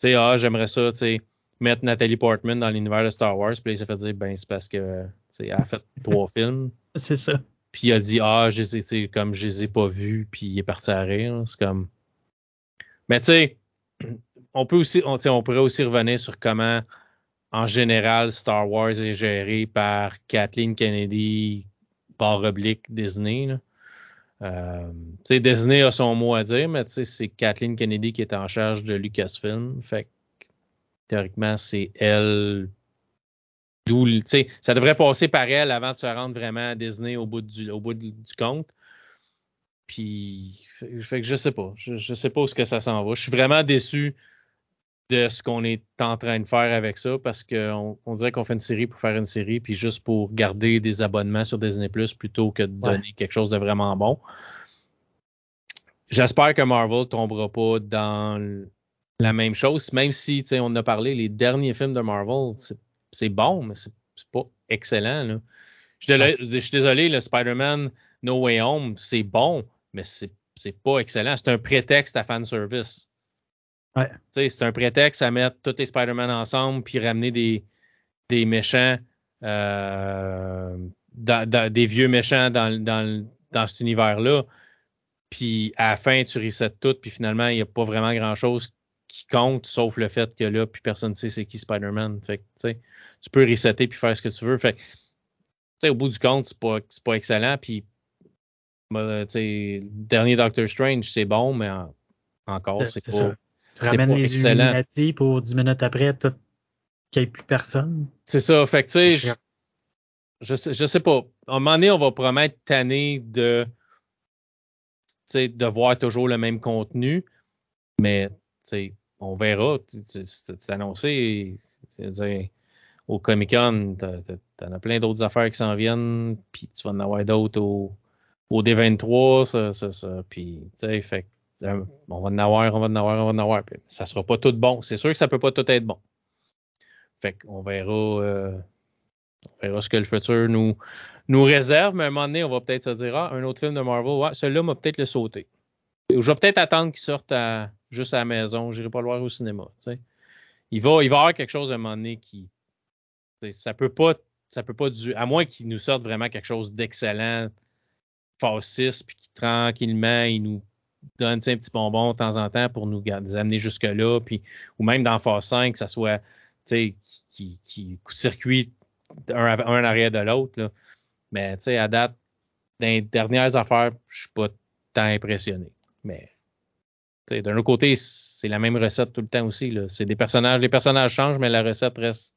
tu sais, ah, j'aimerais ça, tu sais, mettre Nathalie Portman dans l'univers de Star Wars. Puis il s'est fait dire, ben, c'est parce que, tu sais, elle a fait [LAUGHS] trois films. C'est ça. Puis il a dit Ah, je les comme je les ai pas vus, puis il est parti à rire. C'est comme. Mais tu sais, [CLEARS THROAT] on peut aussi, on, on pourrait aussi revenir sur comment, en général, Star Wars est géré par Kathleen Kennedy, par oblique Disney. Là. Euh, Disney a son mot à dire, mais c'est Kathleen Kennedy qui est en charge de Lucasfilm. Fait que, théoriquement, c'est elle ça devrait passer par elle avant de se rendre vraiment à Disney au bout du, au bout du, compte. Puis, fait que je sais pas. Je, je sais pas où ce que ça s'en va. Je suis vraiment déçu de ce qu'on est en train de faire avec ça parce qu'on on dirait qu'on fait une série pour faire une série, puis juste pour garder des abonnements sur Disney Plus plutôt que de donner quelque chose de vraiment bon. J'espère que Marvel tombera pas dans la même chose, même si on en a parlé, les derniers films de Marvel, c'est c'est bon, mais c'est pas excellent. Je, suis désolé, le Spider-Man No Way Home, c'est bon, mais c'est pas excellent. C'est un prétexte à fan service. C'est un prétexte à mettre tous les Spider-Man ensemble puis ramener des, des méchants, euh, des vieux méchants dans, dans, dans cet univers-là. Puis à la fin, tu resets tout, puis finalement, il n'y a pas vraiment grand-chose qui compte, sauf le fait que là, puis personne ne sait c'est qui Spider-Man. Fait tu peux resetter puis faire ce que tu veux. Fait au bout du compte, c'est pas, pas excellent. Puis, bah, dernier Doctor Strange, c'est bon, mais encore, c'est pas. Ça. Tu ramènes les excellent. pour 10 minutes après, tout qu'il n'y ait plus personne. C'est ça. Fait que, tu sais, je, sais, je sais pas. À un moment donné, on va promettre tanner de, de voir toujours le même contenu. Mais, on verra. C'est annoncé au Comic Con, t'en as plein d'autres affaires qui s'en viennent, puis tu vas en avoir d'autres au, au D23, ça, ça, ça. Puis, tu sais, fait euh, on va en avoir, on va en avoir, on va en avoir. Puis, ça sera pas tout bon. C'est sûr que ça peut pas tout être bon. Fait qu'on verra, euh, on verra ce que le futur nous, nous réserve, mais à un moment donné, on va peut-être se dire, ah, un autre film de Marvel, ouais, celui-là m'a peut-être le sauter. Je vais peut-être attendre qu'il sorte à, juste à la maison, j'irai pas le voir au cinéma. Tu sais. Il va, il va y avoir quelque chose à un moment donné qui, ça peut pas, ça peut pas du, à moins qu'ils nous sortent vraiment quelque chose d'excellent, fasciste, puis qui tranquillement, ils nous donne un petit bonbon de temps en temps pour nous, amener jusque-là, ou même dans phase 5, que ça soit qui, qui coup de circuit un, un arrière de l'autre. Mais à date, dans les dernières affaires, je suis pas tant impressionné. Mais d'un autre côté, c'est la même recette tout le temps aussi. C'est des personnages, les personnages changent, mais la recette reste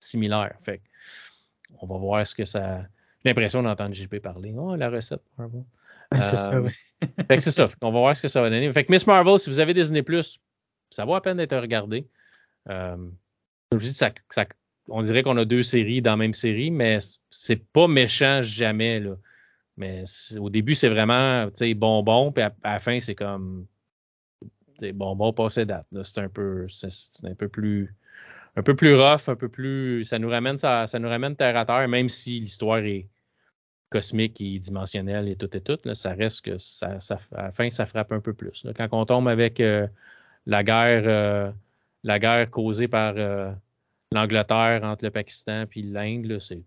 similaire. Fait on va voir ce que ça. J'ai l'impression d'entendre JP parler. Oh, la recette Marvel. [LAUGHS] c'est ça, euh, oui. [LAUGHS] fait que c'est ça. on va voir ce que ça va donner. Fait que Miss Marvel, si vous avez des Plus, ça vaut à peine d'être regardé. Euh, comme je dis, ça, on dirait qu'on a deux séries dans la même série, mais c'est pas méchant jamais. Là. Mais au début, c'est vraiment bonbon, puis à, la fin, c'est comme bonbon passé date. C'est un peu c'est un peu plus un peu plus rough, un peu plus. Ça nous ramène ça, ça nous ramène terre à terre, même si l'histoire est cosmique et dimensionnelle et tout et tout, là, ça reste que ça, ça, à la fin, ça frappe un peu plus. Quand on tombe avec euh, la guerre euh, la guerre causée par euh, l'Angleterre entre le Pakistan et l'Inde, c'est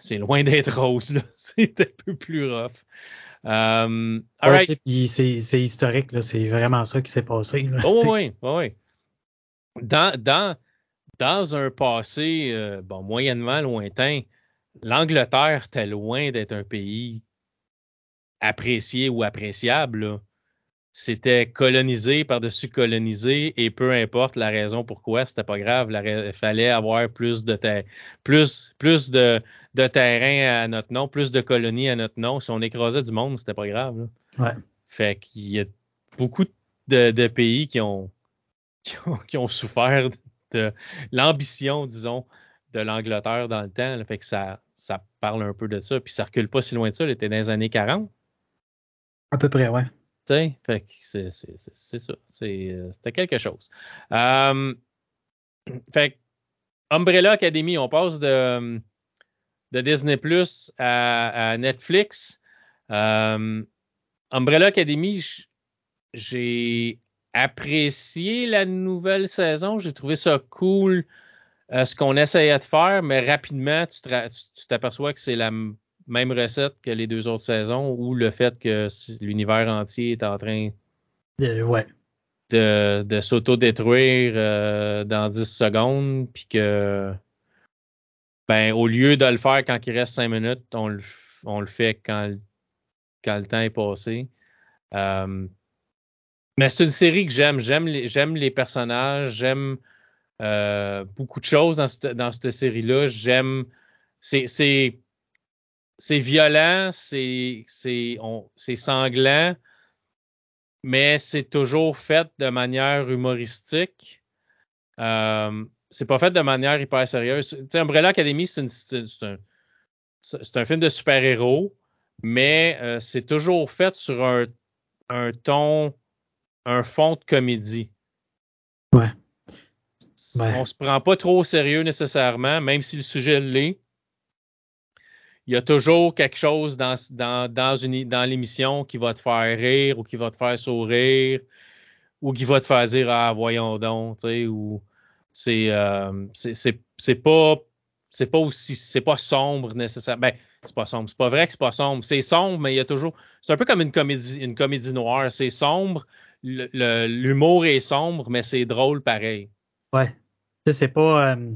c'est loin d'être rose. [LAUGHS] C'est un peu plus rough. Um, c'est historique, c'est vraiment ça qui s'est passé. oh, [LAUGHS] oui, oui. Dans, dans, dans un passé euh, bon, moyennement lointain, l'Angleterre était loin d'être un pays apprécié ou appréciable. C'était colonisé par-dessus colonisé et peu importe la raison pourquoi, c'était pas grave. Il fallait avoir plus de plus, plus de, de, terrain à notre nom, plus de colonies à notre nom. Si on écrasait du monde, c'était pas grave. Ouais. Fait qu'il y a beaucoup de, de pays qui ont, qui ont, qui ont souffert de l'ambition, disons, de l'Angleterre dans le temps. Fait que ça, ça parle un peu de ça. Puis ça recule pas si loin de ça. Il était dans les années 40. À peu près, ouais. Fait que c'est ça. Euh, c'était quelque chose. Um, fait Umbrella Academy, on passe de, de Disney Plus à, Netflix. Um, Umbrella Academy, j'ai apprécié la nouvelle saison. J'ai trouvé ça cool euh, ce qu'on essayait de faire, mais rapidement, tu t'aperçois que c'est la même recette que les deux autres saisons ou le fait que l'univers entier est en train ouais. de, de s'auto-détruire euh, dans 10 secondes, puis que ben, au lieu de le faire quand il reste 5 minutes, on le, on le fait quand, quand le temps est passé. Euh, mais c'est une série que j'aime. J'aime les, j'aime les personnages, j'aime euh, beaucoup de choses dans cette, dans cette série-là. J'aime. C'est, c'est, violent, c'est, sanglant, mais c'est toujours fait de manière humoristique. Euh, c'est pas fait de manière hyper sérieuse. Tu sais, Umbrella Academy, c'est, un, film de super-héros, mais euh, c'est toujours fait sur un, un ton, un fond de comédie. Ouais. ouais. On se prend pas trop au sérieux nécessairement, même si le sujet l'est il y a toujours quelque chose dans, dans, dans, l'émission qui va te faire rire ou qui va te faire sourire ou qui va te faire dire Ah, voyons donc, tu sais, ou c'est euh, c'est pas c'est pas aussi c'est pas sombre nécessairement. Ben, c'est pas sombre. C'est pas vrai que c'est pas sombre. C'est sombre, mais il y a toujours. C'est un peu comme une comédie, une comédie noire. C'est sombre. L'humour est sombre, mais c'est drôle pareil. Ouais. C'est pas. Euh,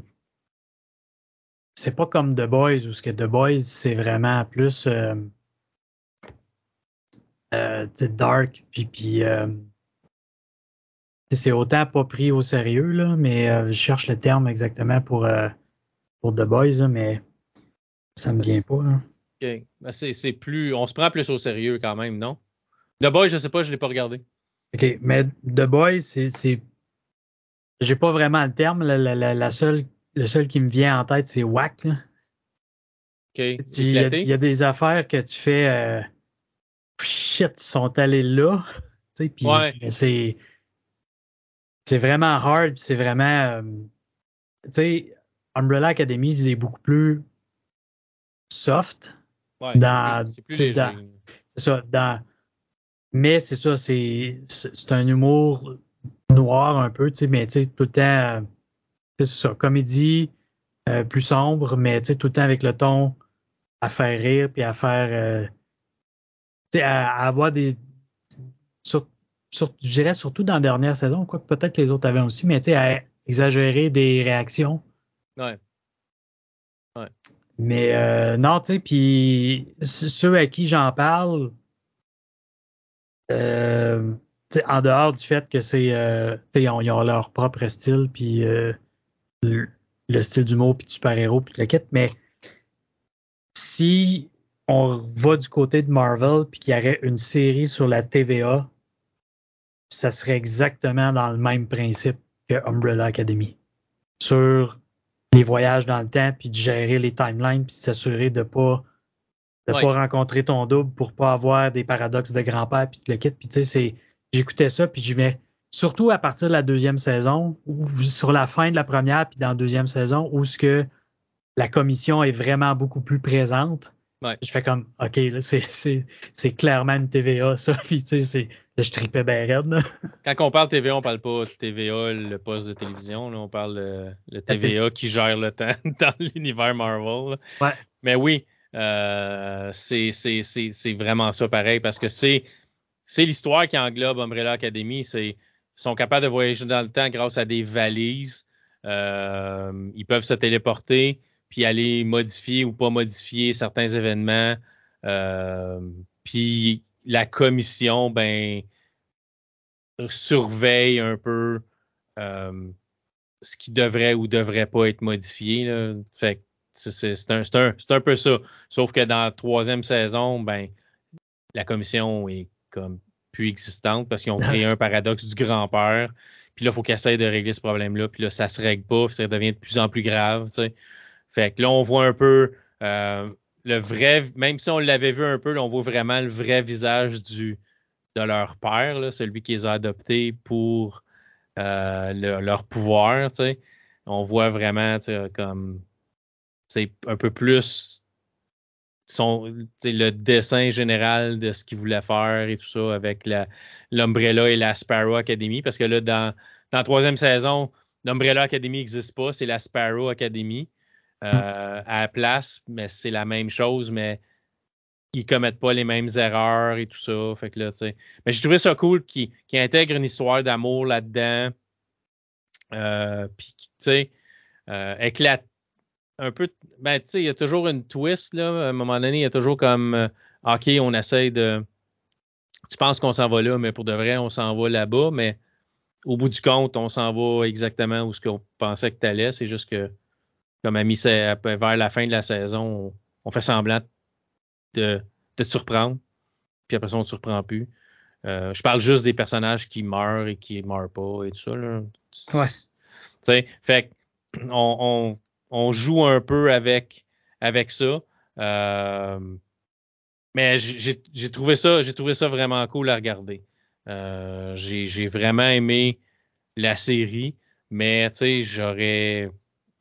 c'est pas comme The Boys où ce que The Boys c'est vraiment plus euh, euh, dark puis puis euh, c'est autant pas pris au sérieux là, mais je cherche le terme exactement pour pour The Boys mais ça me vient pas. OK. Ben, c'est plus on se prend plus au sérieux quand même non? The Boys je sais pas je l'ai pas regardé. OK mais The Boys c'est j'ai pas vraiment le terme la, la, la seule le seul qui me vient en tête, c'est Wack. Il y, a des affaires que tu fais euh, shit, ils sont allés là. [LAUGHS] Puis c'est c'est vraiment hard, c'est vraiment euh, tu sais Umbrella Academy c'est beaucoup plus soft ouais, dans c'est ça dans mais c'est ça c'est c'est un humour noir un peu tu sais mais tu sais tout le temps euh, c'est ça, comédie euh, plus sombre, mais tu sais, tout le temps avec le ton à faire rire, puis à faire. Euh, tu sais, à, avoir des. je dirais surtout dans la dernière saison, quoi peut-être les autres avaient aussi, mais tu sais, à exagérer des réactions. Ouais. Ouais. Mais euh, non, tu sais, puis ceux à qui j'en parle, euh, en dehors du fait que c'est, euh, ils, ont, ils, ont, leur propre style, puis le, style du mot, puis du super-héros, puis le kit, mais si on va du côté de Marvel, puis qu'il y aurait une série sur la TVA, ça serait exactement dans le même principe que Umbrella Academy. Sur les voyages dans le temps, puis de gérer les timelines, puis de s'assurer de pas de pas rencontrer ton double pour pas avoir des paradoxes de grand-père puis le kit. Puis tu sais, c'est j'écoutais ça puis je vais surtout à partir de la deuxième saison ou sur la fin de la première puis dans la deuxième saison où ce que la commission est vraiment beaucoup plus présente. Je fais comme OK, là, c'est, clairement une TVA, ça. [LAUGHS] Puis tu sais, je tripais bien raide. Quand on parle TVA, on parle pas TVA, le poste de télévision. Là, on parle le, le TVA qui gère le temps [LAUGHS] dans l'univers Marvel. Ouais. Mais oui, euh, c'est, vraiment ça pareil parce que c'est, l'histoire qui englobe Umbrella Academy. C'est, sont capables de voyager dans le temps grâce à des valises. Euh, ils peuvent se téléporter puis aller modifier ou pas modifier certains événements. Euh, puis la commission, ben, surveille un peu euh, ce qui devrait ou devrait pas être modifié. Là. C'est un, un, peu ça. Sauf que dans la troisième saison, ben, la commission est comme plus existante parce qu'ils ont créé un paradoxe du grand-père. Puis là, il faut qu'ils essayent de régler ce problème-là. Puis là, ça se règle pas. ça devient de plus en plus grave. Tu sais. Fait que là, on voit un peu euh, le vrai, même si on l'avait vu un peu, là, on voit vraiment le vrai visage du de leur père, là, celui qui les a adoptés pour euh, leur pouvoir. Tu sais. On voit vraiment tu sais, comme un peu plus son, le dessin général de ce qu'il voulait faire et tout ça avec l'Umbrella et la Sparrow Academy. Parce que là, dans, dans la troisième saison, l'Umbrella Academy n'existe pas, c'est la Sparrow Academy. Euh, à la place, mais c'est la même chose, mais ils commettent pas les mêmes erreurs et tout ça. Fait que là, Mais j'ai trouvé ça cool qu'ils intègrent une histoire d'amour là-dedans. Euh, puis, tu sais, euh, éclate un peu. Ben, tu sais, il y a toujours une twist, là. À un moment donné, il y a toujours comme euh, OK, on essaie de. Tu penses qu'on s'en va là, mais pour de vrai, on s'en va là-bas, mais au bout du compte, on s'en va exactement où ce qu'on pensait que tu allais. C'est juste que comme ami, vers la fin de la saison, on, fait semblant de, te surprendre. Puis après ça, on ne te surprend plus. Euh, je parle juste des personnages qui meurent et qui ne meurent pas et tout ça. Là. Ouais. fait on, on, joue un peu avec, avec ça. Euh, mais j'ai trouvé ça, j'ai trouvé ça vraiment cool à regarder. Euh, j'ai vraiment aimé la série, mais tu sais, j'aurais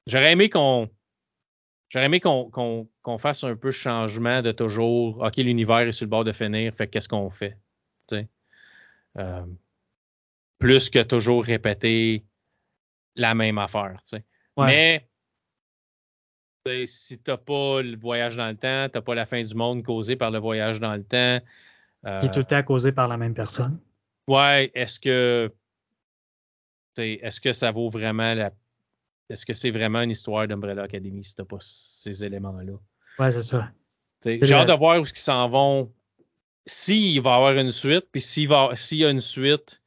J'aurais aimé qu'on j'aurais aimé qu'on fasse un peu changement de toujours OK, l'univers est sur le bord de finir, fait qu'est-ce qu'on fait? Euh, plus que toujours répéter la même affaire. Mais si t'as pas le voyage dans le temps, t'as pas la fin du monde causée par le voyage dans le temps. Qui est tout le temps causé par la même personne. Ouais, est-ce que est-ce que ça vaut vraiment la est-ce que c'est vraiment une histoire d'Umbrella Academy si t'as pas ces éléments-là? Ouais, c'est ça. J'ai hâte de voir où ils s'en vont. S'il va y avoir une suite, puis s'il y a une suite,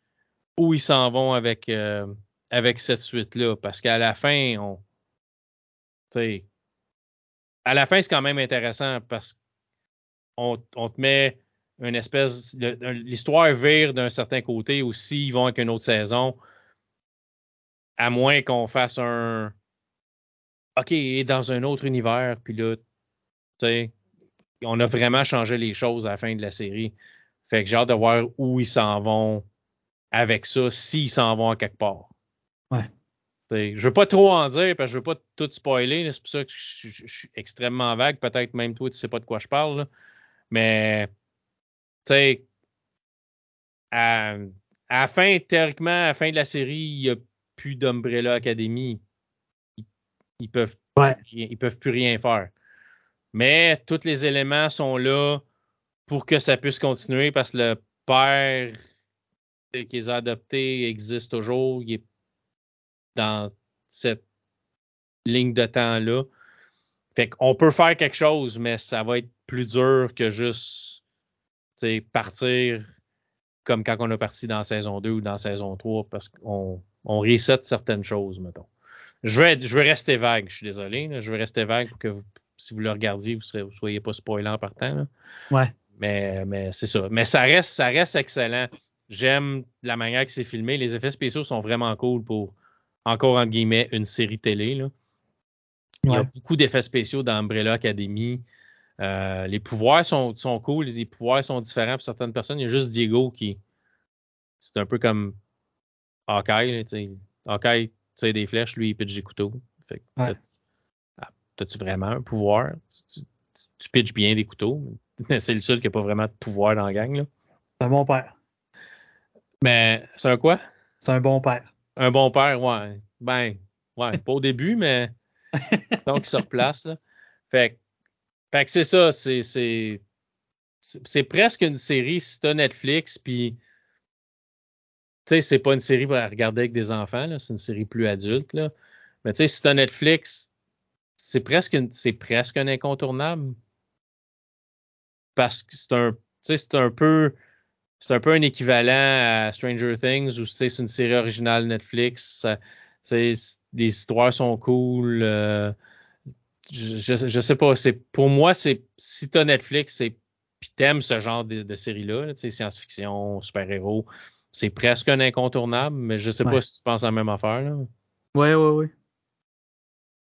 où ils s'en vont avec, euh, avec cette suite-là? Parce qu'à la fin, on. sais, à la fin, c'est quand même intéressant parce qu'on on te met une espèce. L'histoire vire d'un certain côté ou s'ils vont avec une autre saison à moins qu'on fasse un OK, dans un autre univers, puis là, tu sais, on a vraiment changé les choses à la fin de la série. Fait que j'ai hâte de voir où ils s'en vont avec ça, s'ils s'en vont à quelque part. Ouais. Je veux pas trop en dire parce que je veux pas tout spoiler. C'est pour ça que je, suis extrêmement vague. Peut-être même toi, tu sais pas de quoi je parle. Mais, tu sais, à, à, la fin, théoriquement, à la fin de la série, il y a plus d'Umbrella Academy, ils, peuvent ils peuvent plus rien faire. Mais tous les éléments sont là pour que ça puisse continuer parce que le père qui les a adoptés existe toujours. Il est dans cette ligne de temps-là. Fait qu'on peut faire quelque chose, mais ça va être plus dur que juste partir comme quand on a parti dans saison 2 ou dans saison 3 parce qu'on on reset certaines choses, mettons. Je vais, je vais rester vague, je suis désolé. je vais rester vague pour que vous, si vous le regardiez, vous ne soyez pas spoilant par temps. Ouais. Mais, mais c'est ça. Mais ça reste, ça reste excellent. J'aime la manière que c'est filmé. Les effets spéciaux sont vraiment cool pour, encore entre guillemets, une série télé. Là. Il y a beaucoup d'effets spéciaux dans Umbrella Academy. Euh, les pouvoirs sont, sont cool, les pouvoirs sont différents pour certaines personnes. Il y a juste Diego qui. C'est un peu comme Hawkeye. Hawkeye tire des flèches, lui, il pitch des couteaux. Fait ah, T'as-tu vraiment un pouvoir? Tu, tu, pitches bien des couteaux. [LAUGHS] c'est le seul qui n'a pas vraiment de pouvoir dans la gang. C'est un bon père. Mais c'est un quoi? C'est un bon père. Un bon père, ouais. Ben, ouais, pas au début, mais [LAUGHS] donc il se replace. Là. Fait, fait que c'est ça, c'est, c'est, presque une série si t'as Netflix, puis tu sais, c'est pas une série pour regarder avec des enfants, là, c'est une série plus adulte. Là. Mais tu sais, si t'as Netflix, c'est presque, c'est presque un incontournable parce que c'est un, c'est un peu, c'est un peu un équivalent à Stranger Things où c'est une série originale Netflix. les histoires sont cool. Euh, je, je, sais pas. C'est pour moi, c'est si t'as Netflix, c'est puis t'aimes ce genre de, de série-là, science-fiction, super-héros, c'est presque un incontournable, mais je sais pas si tu penses à la même affaire. Là. Ouais, ouais, ouais.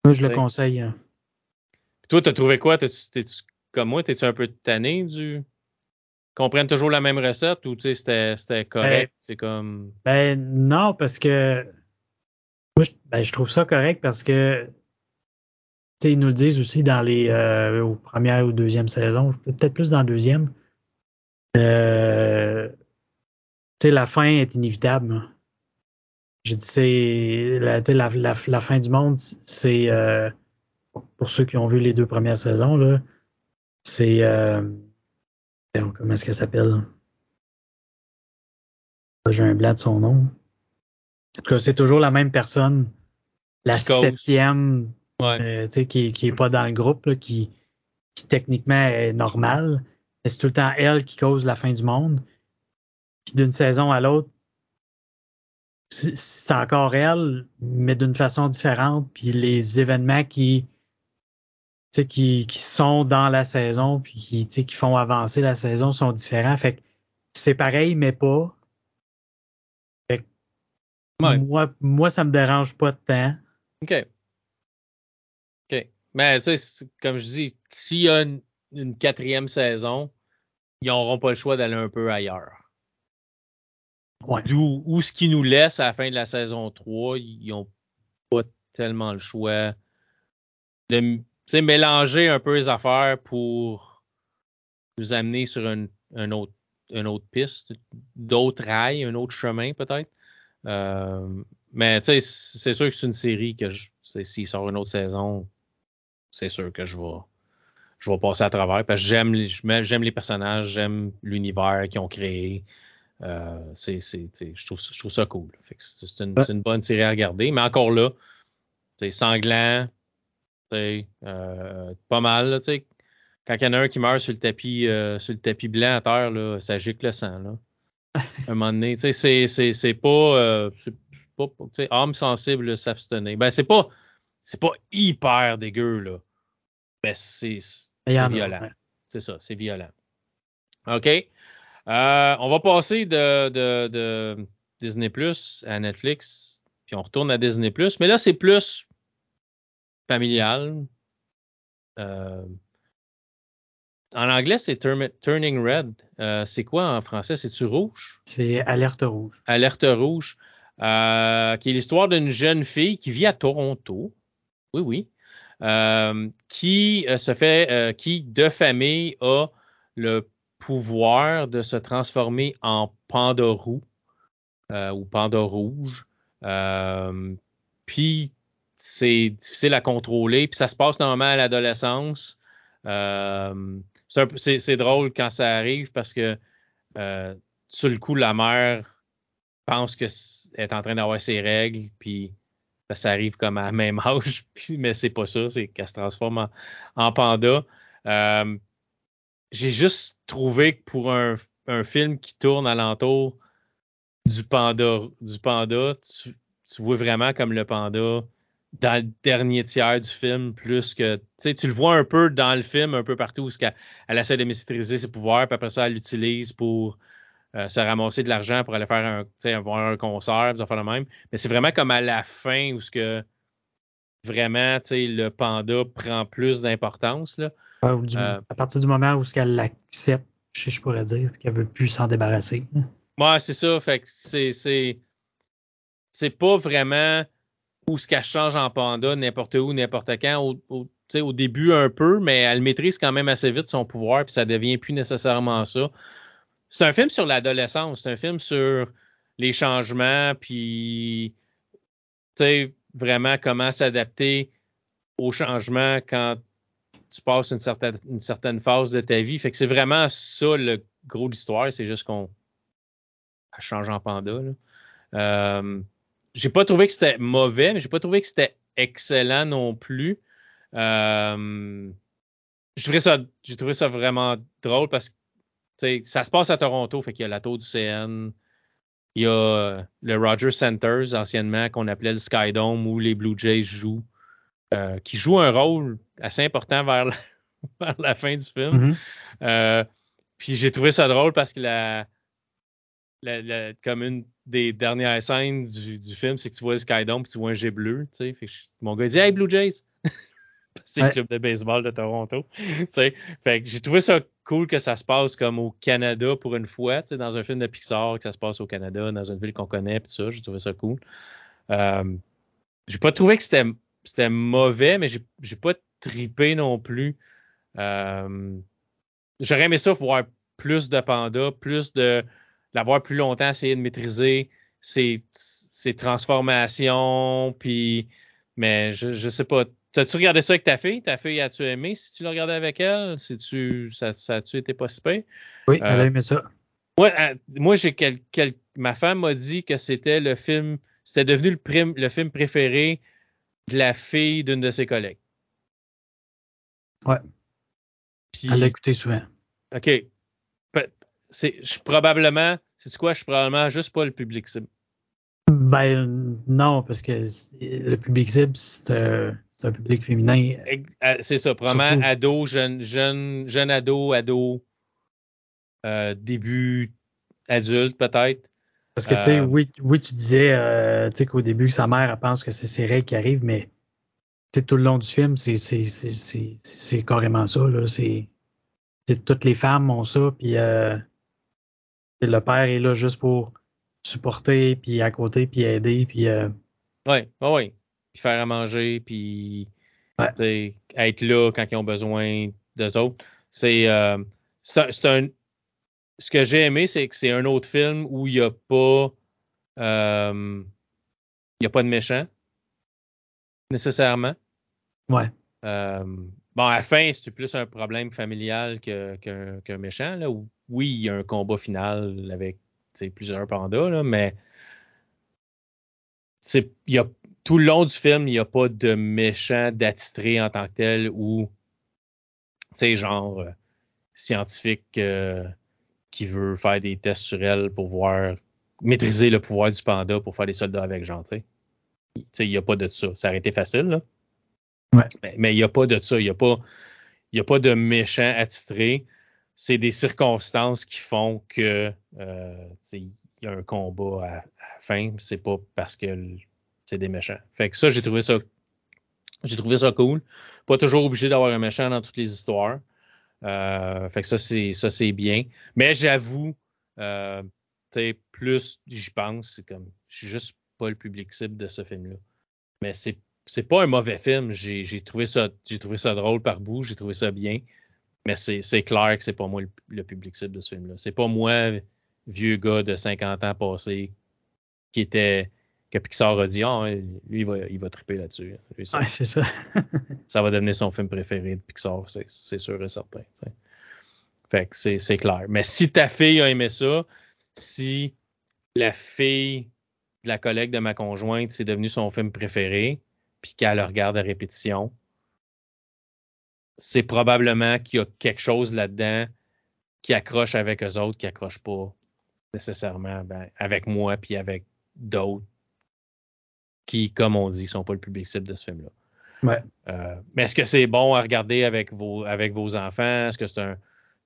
Moi, je le conseille. Hein. Toi, t'as trouvé quoi? T'es-tu comme moi, t'es-tu un peu tanné du qu'on prenne toujours la même recette ou tu sais, c'était correct? Ben, c'est comme. Ben non, parce que moi, je, ben, je trouve ça correct parce que tu sais, ils nous le disent aussi dans les euh, aux premières ou deuxième saison, peut-être plus dans la deuxième. Euh, tu sais, la fin est inévitable. Je dis c'est la, la, la, la, fin du monde, c'est euh, pour ceux qui ont vu les deux premières saisons, là, c'est. Comment est-ce qu'elle s'appelle? J'ai un blanc de son nom. En tout cas, c'est toujours la même personne. La septième, euh, qui, qui est pas dans le groupe, qui, qui techniquement est normale. Mais c'est tout le temps elle qui cause la fin du monde. Puis d'une saison à l'autre, c'est encore elle, mais d'une façon différente. Puis les événements qui qui, qui sont dans la saison puis qui, qui font avancer la saison sont différents. Fait que c'est pareil, mais pas. Fait moi, moi, ça me dérange pas de temps. OK. OK. Mais tu sais, comme je dis, s'il y a une, quatrième saison, ils n'auront pas le choix d'aller un peu ailleurs. Ouais. D'où où ce qui nous laisse à la fin de la saison 3, ils n'ont pas tellement le choix de sais, mélanger un peu les affaires pour nous amener sur une, autre, une autre piste, d'autres rails, un autre chemin peut-être. Euh, mais tu sais, c'est sûr que c'est une série que s'il sort une autre saison, c'est sûr que je vais, je vais passer à travers parce que j'aime les, j'aime les personnages, j'aime l'univers qu'ils ont créé. Euh, c'est, je, trouve, je trouve ça cool. c'est, une, une, bonne série à regarder. Mais encore là, c'est sanglant, euh, pas mal, tu Quand il y en a un qui meurt sur le tapis, euh, sur le tapis blanc à terre, là, ça gicle le sang, là. [LAUGHS] un moment donné, tu sais, c'est, pas, euh, c'est pas, tu sais, âme sensible, s'abstenir. Ben, c'est pas, c'est pas hyper dégueu, là. Ben, c'est, violent. C'est ça, c'est violent. OK. on va passer de, de, de Disney Plus à Netflix, puis on retourne à Disney Plus. Mais là, c'est plus familial. Euh, en anglais, c'est Turning Red. Euh, c'est quoi en français? C'est-tu rouge? C'est Alerte rouge. Alerte rouge. Euh, qui est l'histoire d'une jeune fille qui vit à Toronto. Oui, oui. qui se fait, qui de famille a le pouvoir de se transformer en panda roux ou panda rouge. puis c'est difficile à contrôler. Puis ça se passe normalement à l'adolescence. Euh, c'est drôle quand ça arrive parce que euh, sur le coup, la mère pense que est en train d'avoir ses règles, puis ça arrive comme à la même [LAUGHS] âge, mais c'est pas ça, c'est qu'elle se transforme en, panda. Euh, j'ai juste trouvé que pour un, film qui tourne alentour du panda, du panda, tu, vois vraiment comme le panda dans le dernier tiers du film, plus que tu le vois un peu dans le film, un peu partout où elle, elle essaie de maîtriser ses pouvoirs, puis après ça, elle l'utilise pour euh, se ramasser de l'argent pour aller faire un, avoir un concert, faire le même. Mais c'est vraiment comme à la fin où ce que vraiment le panda prend plus d'importance. Là. Euh, à partir du moment où ce qu'elle l'accepte, je, pourrais dire, qu'elle veut plus s'en débarrasser. Ouais, c'est ça. Fait que c'est, c'est, c'est pas vraiment où ce qu'elle change en panda, n'importe où, n'importe quand. Au, début un peu, mais elle maîtrise quand même assez vite son pouvoir, puis ça devient plus nécessairement ça. C'est un film sur l'adolescence, c'est un film sur les changements, puis vraiment comment s'adapter aux changements quand tu passes une certaine, certaine phase de ta vie. Fait que c'est vraiment ça le gros de l'histoire, c'est juste qu'on change en panda. Euh, j'ai pas trouvé que c'était mauvais, mais j'ai pas trouvé que c'était excellent non plus. Euh, j'ai trouvé ça, j'ai trouvé ça vraiment drôle parce que ça se passe à Toronto, fait qu'il y a la tour du CN, il y a euh, le Rogers Centers, anciennement, qu'on appelait le Skydome, où les Blue Jays jouent, euh, qui joue un rôle assez important [LAUGHS] vers la, fin du film. Mm-hmm. Euh, puis j'ai trouvé ça drôle parce que la, comme une des dernières scènes du, film, c'est que tu vois le Skydome puis tu vois un jet bleu. Fait mon gars dit Hey Blue Jays! [LAUGHS] c'est le club de baseball de Toronto. [LAUGHS] fait que j'ai trouvé ça cool que ça se passe comme au Canada pour une fois, dans un film de Pixar, que ça se passe au Canada, dans une ville qu'on connaît, tout ça. J'ai trouvé ça cool. Euh, j'ai pas trouvé que c'était, mauvais, mais j'ai, j'ai pas tripé non plus. Euh, j'aurais aimé ça voir plus de pandas, plus de l'avoir plus longtemps, essayer de maîtriser ses, ses transformations, puis mais je, je sais pas. T'as-tu regardé ça avec ta fille? Ta fille, as-tu aimé si tu l'as regardé avec elle? Si tu, ça, ça a-tu été pas Oui, elle a euh, aimé ça. Euh, moi, j'ai quel, ma femme m'a dit que c'était le film, c'était devenu le, le film préféré de la fille d'une de ses collègues. Ouais. elle l'a écouté souvent. OK. C'est, je probablement, c'est quoi? Je suis probablement juste pas le public cible. Ben non, parce que le public cible, c'est un public féminin. Euh, c'est ça, probablement ado, jeune, jeune, jeune ado, ado, euh, début adulte peut-être. Parce que tu sais, euh, oui, oui, tu disais euh, qu'au début, sa mère elle pense que c'est ses règles qui arrivent, mais tout le long du film, c'est carrément ça. Là. C'est, toutes les femmes ont ça, puis le père est là juste pour supporter, puis à côté, puis aider, puis. Euh... Oui, oui, Puis faire à manger, puis être là quand ils ont besoin d'eux autres. C'est euh, c'est un. Ce que j'ai aimé, c'est que c'est un autre film où il n'y a pas. Euh, il n'y a pas de méchant. Nécessairement. Ouais. Bon, à la fin, c'est plus un problème familial qu'un méchant. Là, oui, il y a un combat final avec plusieurs pandas, là, mais y a, tout le long du film, il n'y a pas de méchant d'attitré en tant que tel ou, genre euh, scientifique euh, qui veut faire des tests sur elle pour voir maîtriser le pouvoir du panda pour faire des soldats avec, genre. Il n'y a pas de ça. Ça aurait été facile, là. Mais il n'y a pas de ça. Il n'y a, pas, a pas de méchant attitré c'est des circonstances qui font que euh, il y a un combat à, fin. C'est pas parce que c'est des méchants. Fait que ça, j'ai trouvé ça. J'ai trouvé ça cool. Pas toujours obligé d'avoir un méchant dans toutes les histoires. Euh, fait que ça, c'est ça, c'est bien. Mais j'avoue, euh, plus j'y pense, c'est comme je suis juste pas le public cible de ce film-là. Mais c'est c'est pas un mauvais film. J'ai trouvé ça j'ai trouvé ça drôle par bout, j'ai trouvé ça bien. Mais c'est clair que c'est pas moi le, public cible de ce film-là. C'est pas moi, vieux gars de 50 ans passé, qui était que Pixar a dit ah, lui, il va, il va triper là-dessus. Ouais, c'est ça. [LAUGHS] ça va devenir son film préféré de Pixar, c'est sûr et certain. Fait que c'est clair. Mais si ta fille a aimé ça, si la fille de la collègue de ma conjointe, c'est devenu son film préféré, puis qu'elle le regarde à répétition, c'est probablement qu'il y a quelque chose là-dedans qui accroche avec eux autres, qui accroche pas nécessairement ben, avec moi puis avec d'autres qui, comme on dit, sont pas le public cible de ce film-là. Ouais. Euh, mais est-ce que c'est bon à regarder avec vos, avec vos enfants? Est-ce que c'est un,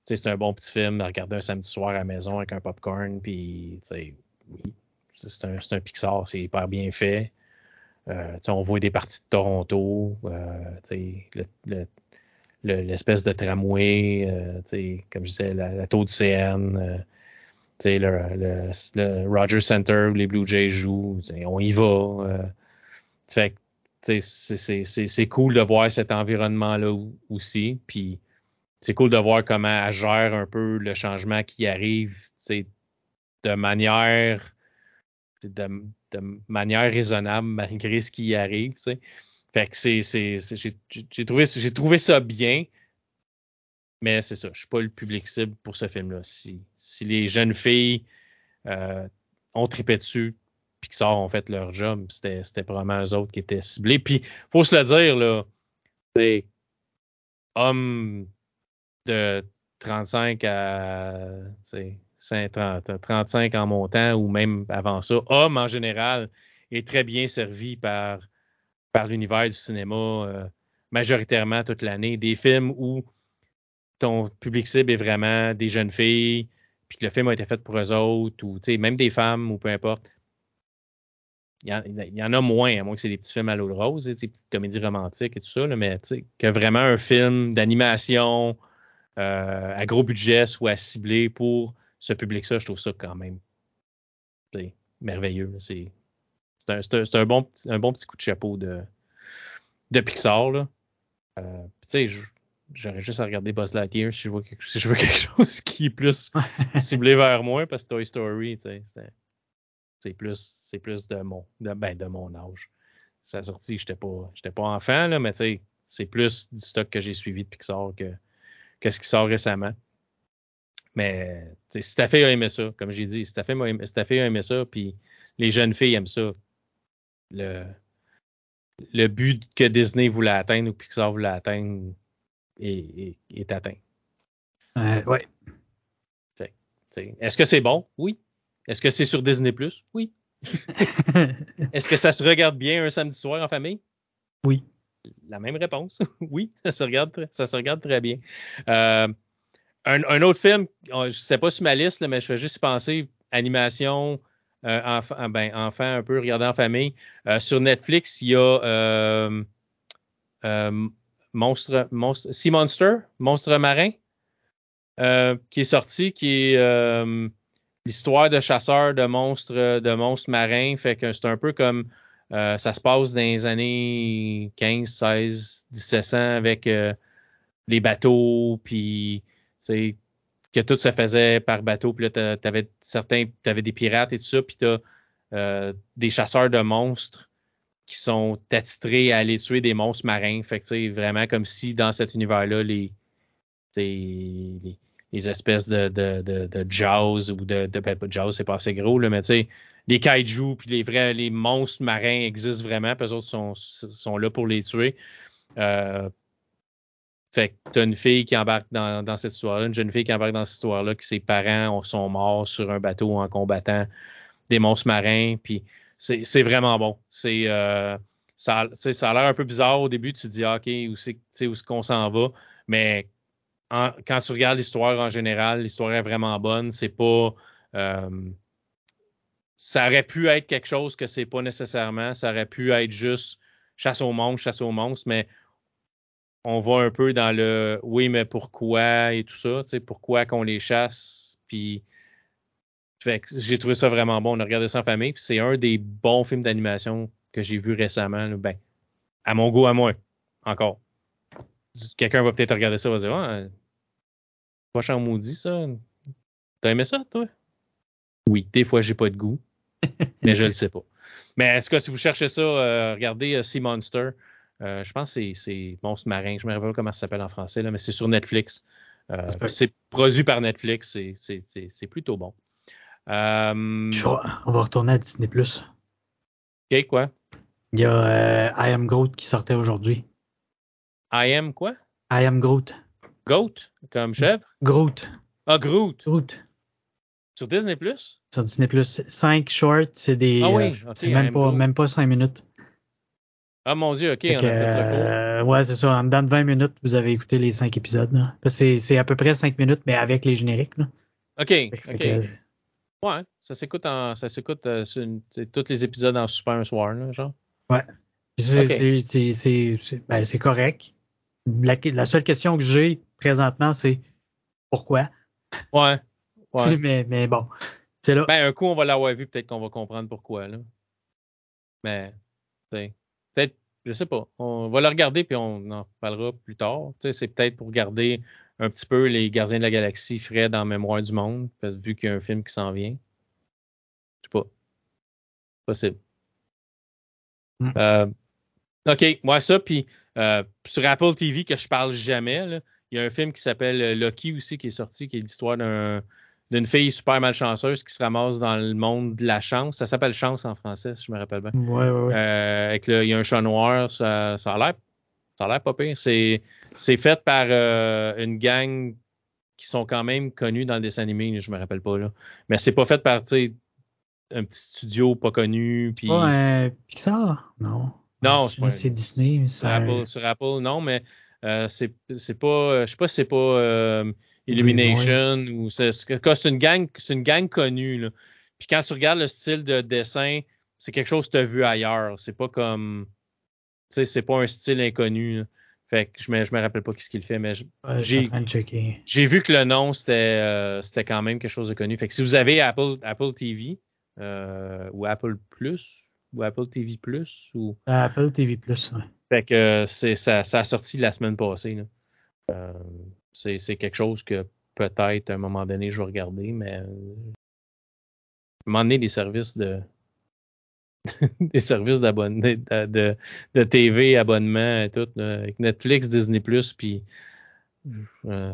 c'est un bon petit film à regarder un samedi soir à la maison avec un popcorn? Puis, oui, c'est un, un, Pixar, c'est hyper bien fait. Euh, on voit des parties de Toronto, euh, l'espèce de tramway, euh, comme je disais, la, la tour du CN, le, le, le, Rogers Center où les Blue Jays jouent, on y va. fait c'est cool de voir cet environnement-là aussi. Puis c'est cool de voir comment elle gère un peu le changement qui arrive de manière de, manière raisonnable [LAUGHS] malgré ce qui arrive. Fait que c'est, j'ai trouvé, j'ai trouvé ça bien, mais c'est ça, je suis pas le public cible pour ce film-là. Si, si les jeunes filles euh, ont tripé dessus, Pixar ont fait leur job. C'était, c'était probablement eux autres qui étaient ciblés. Puis, faut se le dire, là, c'est hommes de 35 à 30, 35 en montant ou même avant ça, homme en général est très bien servi par, par l'univers du cinéma euh, majoritairement toute l'année. Des films où ton public cible est vraiment des jeunes filles, puis que le film a été fait pour eux autres, ou même des femmes, ou peu importe il y, en, a moins, à moins que c'est des petits films à l'eau de rose, des petites comédies romantiques et tout ça, mais que vraiment un film d'animation euh, à gros budget soit ciblé pour ce public-là, je trouve ça quand même merveilleux. C'est un, un, bon, un bon petit coup de chapeau de, de Pixar. Là. Euh, tu sais, j'aurais juste à regarder Buzz Lightyear si je, vois quelque, si je veux [LAUGHS] quelque chose qui est plus ciblé vers moi, parce que Toy Story, c'est plus, c'est plus de mon, de, ben, de mon âge. Ça a sorti, j'étais pas, j'étais pas enfant, là, mais c'est plus du stock que j'ai suivi de Pixar que, que ce qui sort récemment. Mais si ta fille a aimé ça, comme j'ai dit, si ta, fille a aimé, si ta fille a aimé ça, puis les jeunes filles aiment ça, le, le but que Disney voulait atteindre ou Pixar voulait atteindre est, est, atteint. Euh, ouais. Est-ce que c'est bon? Oui. Est-ce que c'est sur Disney Plus? Oui. [LAUGHS] Est-ce que ça se regarde bien un samedi soir en famille? Oui. La même réponse. [LAUGHS] oui, ça se regarde, ça se regarde très bien. Euh, un, autre film, oh, je sais pas sur ma liste, mais je vais juste penser animation, euh, enfant, ben, enfant un peu, regarder en famille. Euh, sur Netflix, il y a Monstre, Monstre, Sea Monster, Monstre marin, qui est sorti, qui est l'histoire de chasseurs de monstres, de monstres marins. Fait que c'est un peu comme euh, ça se passe dans les années 15, 16, 1700 avec euh, les bateaux, puis que tout se faisait par bateau. Puis là, t'avais certains, t'avais des pirates et tout ça, puis t'as euh, des chasseurs de monstres qui sont attitrés à aller tuer des monstres marins. Fait que vraiment comme si dans cet univers-là, les, les, les espèces de, de, de, de jaws ou de, de ben, jaws, c'est pas assez gros, là, mais tu sais, les kaiju puis les vrais, les monstres marins existent vraiment, puis eux autres sont, sont là pour les tuer. Euh, fait que t'as une fille qui embarque dans, cette histoire-là, une jeune fille qui embarque dans cette histoire-là, que ses parents sont morts sur un bateau en combattant des monstres marins, puis c'est vraiment bon. C'est euh, ça, a l'air un peu bizarre au début, tu te dis ah, ok où c'est où qu'on s'en va, mais quand tu regardes l'histoire en général, l'histoire est vraiment bonne. C'est pas. Euh, ça aurait pu être quelque chose que c'est pas nécessairement. Ça aurait pu être juste chasse aux monstres, chasse aux monstres, mais on va un peu dans le oui, mais pourquoi et tout ça, tu sais, pourquoi qu'on les chasse, puis j'ai trouvé ça vraiment bon. On a regardé ça en famille, puis c'est un des bons films d'animation que j'ai vu récemment. Ben, à mon goût, à moi, encore. Quelqu'un va peut-être regarder ça, va dire, ah, Poche maudit, ça. T'as aimé ça, toi? Oui, des fois, j'ai pas de goût, [LAUGHS] mais je le sais pas. Mais est-ce que si vous cherchez ça, euh, regardez euh, Sea Monster. Euh, je pense que c'est Monstre Marin. Je me rappelle pas comment ça s'appelle en français, là, mais c'est sur Netflix. c'est produit par Netflix. C'est plutôt bon. Euh, on va retourner à Disney+. OK, quoi? Il y a euh, I Am Groot qui sortait aujourd'hui. I Am quoi? I Am Groot. Goat, comme chèvre? Groot. Ah, Groot. Groot. Sur Disney+. Sur Disney+. Cinq shorts, c'est des... Ah oui, c'est même pas, même pas cinq minutes. Ah mon Dieu, ok, on a fait ça court. ouais, c'est ça. En dedans de 20 minutes, vous avez écouté les cinq épisodes. C'est à peu près cinq minutes, mais avec les génériques. Là. OK. ok. ouais, ça s'écoute en. Ça s'écoute euh, tous les épisodes en super un soir, là, genre. Ouais. C'est ben, correct. La, la, seule question que j'ai présentement, c'est pourquoi? Ouais. ouais. [LAUGHS] mais, mais bon. C'est là. Ben, un coup, on va l'avoir vu, peut-être qu'on va comprendre pourquoi, là. Mais, je sais pas. On va le regarder puis on en parlera plus tard. c'est peut-être pour garder un petit peu les Gardiens de la Galaxie frais dans la mémoire du monde, parce, vu qu'il y a un film qui s'en vient. Je sais pas. Possible. Hmm. Euh, OK, moi ça, puis euh, sur Apple TV que je parle jamais, il y a un film qui s'appelle Lucky aussi qui est sorti, qui est l'histoire d'un d'une fille super malchanceuse qui se ramasse dans le monde de la chance. Ça s'appelle Chance en français, si je me rappelle bien. Ouais, ouais, ouais. Euh, il y a un chat noir, ça, ça a l'air. Ça a l'air pas pire. C'est, c'est fait par euh, une gang qui sont quand même connus dans le dessin animé, je me rappelle pas là. Mais c'est pas fait par un petit studio pas connu. Puis... Pixar? Non. Non, c'est, Disney. Sur Apple, sur Apple, non, mais euh, c'est, c'est pas. Je sais pas si c'est pas Illumination ou c'est une gang, c'est une gang connue. Là. Puis quand tu regardes le style de dessin, c'est quelque chose que tu as vu ailleurs. C'est pas comme, tu sais, c'est pas un style inconnu. Fait que je me, je me rappelle pas ce qu'il fait, mais j'ai, j'ai vu que le nom c'était, euh, c'était quand même quelque chose de connu. Fait que si vous avez Apple, Apple TV euh, ou Apple Plus ou Apple TV Plus ou Apple TV Plus, ouais. Fait que c'est ça, ça a sorti la semaine passée. Là. Euh, c'est quelque chose que peut-être à un moment donné je vais regarder, mais euh, à un moment donné, des services de [LAUGHS] des services d'abonnement de, de, TV, abonnement et tout, avec Netflix, Disney Plus, puis euh,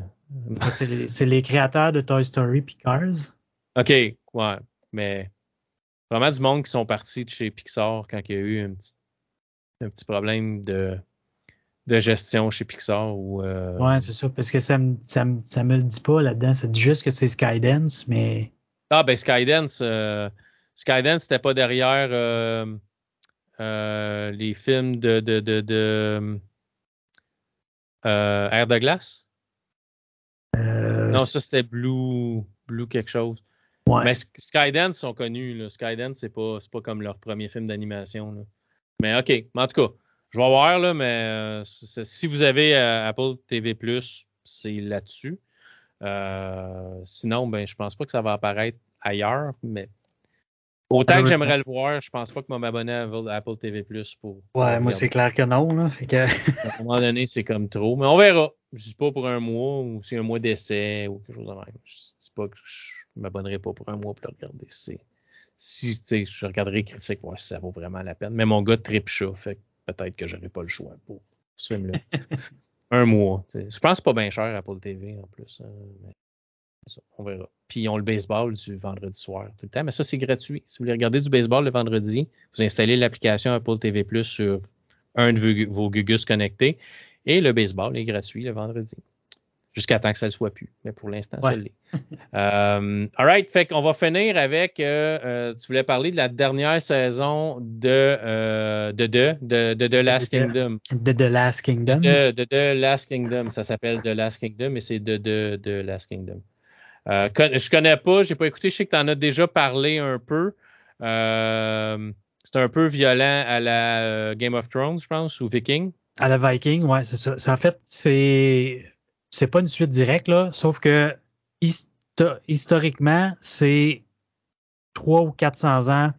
c'est les, créateurs de Toy Story puis Cars? OK, ouais, mais vraiment du monde qui sont partis de chez Pixar quand il y a eu un petit, un petit problème de de gestion chez Pixar. Ou, euh... Ouais, c'est ça, parce que ça me, ça, me, ça me le dit pas là-dedans. Ça dit juste que c'est Skydance, mais. Ah, ben Skydance, euh, Skydance, c'était pas derrière euh, euh, les films de, de, de, de Air de glace? Non, ça c'était Blue, Blue quelque chose. Ouais. Mais Skydance sont connus. Là. Skydance, c'est pas, pas comme leur premier film d'animation. Mais OK, en tout cas. Je vais voir, là, mais euh, si vous avez euh, Apple TV, c'est là-dessus. Euh, sinon, ben, je pense pas que ça va apparaître ailleurs, mais autant que j'aimerais le voir, je pense pas que je vais m'abonner à Apple TV pour. Ouais, moi, c'est clair que non. Là, fait que... à un moment donné, c'est comme trop, mais on verra. Je dis pas pour un mois ou c'est un mois d'essai ou quelque chose de même. Je dis pas que je m'abonnerai pas pour un mois pour le regarder. Si, tu sais, je regarderai critique, voir si ça vaut vraiment la peine. Mais mon gars trip chat, fait peut-être que j'aurai pas le choix pour ce film-là. [LAUGHS] un mois. Je pense pas bien cher Apple TV en plus. Hein, on verra. Puis ils ont le baseball du vendredi soir tout le temps. Mais ça, c'est gratuit. Si vous voulez regarder du baseball le vendredi, vous installez l'application Apple TV Plus sur un de vos Gugus connectés. Et le baseball est gratuit le vendredi jusqu'à temps que ça ne le soit plus. Mais pour l'instant, ça l'est. [LAUGHS] euh, all right, fait qu'on va finir avec, euh, euh, tu voulais parler de la dernière saison de euh, de, de, de, de, The Last Kingdom. De The Last Kingdom. De, de, The Last Kingdom. Ça s'appelle The Last Kingdom, mais c'est de, de, de Last Kingdom. Euh, je connais pas, j'ai pas écouté, je sais que tu en as déjà parlé un peu. C'est un peu violent à la Game of Thrones, je pense, ou Viking. À la Viking, ouais, c'est ça. En fait, c'est c'est pas une suite directe, là, sauf que historiquement, c'est 300 ou 400 ans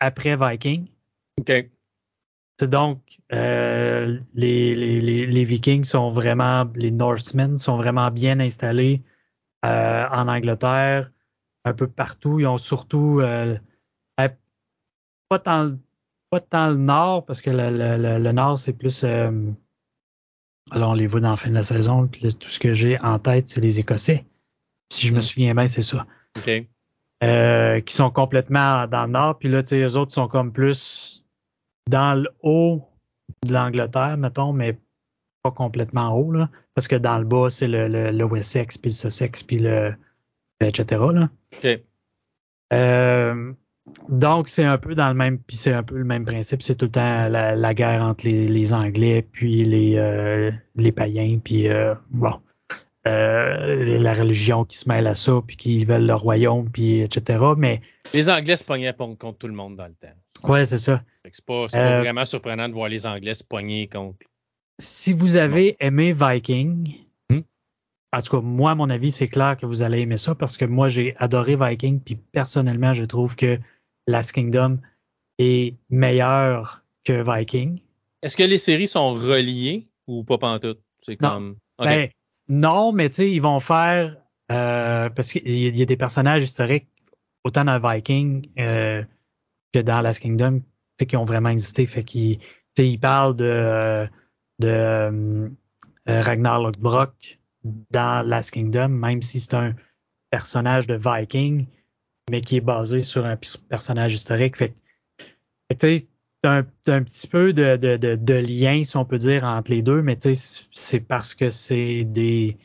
après Viking. OK. C'est donc, euh, les, les, les, Vikings sont vraiment, les Norsemen sont vraiment bien installés euh, en Angleterre, un peu partout. Ils ont surtout, euh, pas, tant, pas tant le nord, parce que le, le, le nord, c'est plus alors, on les voit dans la fin de la saison. Tout ce que j'ai en tête, c'est les Écossais. Si je me hmm. souviens bien, c'est ça. OK. euh, qui sont complètement dans le nord. Puis là, tu sais, eux autres sont comme plus dans le haut de l'Angleterre, mettons, mais pas complètement haut, là. Parce que dans le bas, c'est le, le, Wessex, puis le Sussex, puis le, etc. Là. OK. Euh, donc, c'est un peu dans le même, puis c'est un peu le même principe. C'est tout le temps la, guerre entre les, Anglais, puis les, euh, les païens, puis euh, bon, euh, la religion qui se mêle à ça, puis qui veulent le royaume, puis etc. Mais les Anglais se pognaient contre tout le monde dans le temps. Ouais, c'est ça. C'est pas, pas vraiment surprenant de voir les Anglais se pogner contre. Si vous avez aimé Viking, hmm? en tout cas, moi, à mon avis, c'est clair que vous allez aimer ça parce que moi, j'ai adoré Viking, puis personnellement, je trouve que Last Kingdom est meilleur que Viking. Est-ce que les séries sont reliées ou pas pantoute? C'est comme. Ben, non, mais tu sais, ils vont faire. Euh, parce qu'il y, a des personnages historiques, autant dans Viking euh, que dans Last Kingdom, qui ont vraiment existé. Fait qu'ils ils parlent de, de euh, Ragnar Lothbrok dans Last Kingdom, même si c'est un personnage de Viking mais qui est basé sur un personnage historique. Fait tu sais, un, un petit peu de, de, de, lien, si on peut dire, entre les deux, mais tu sais, c'est parce que c'est des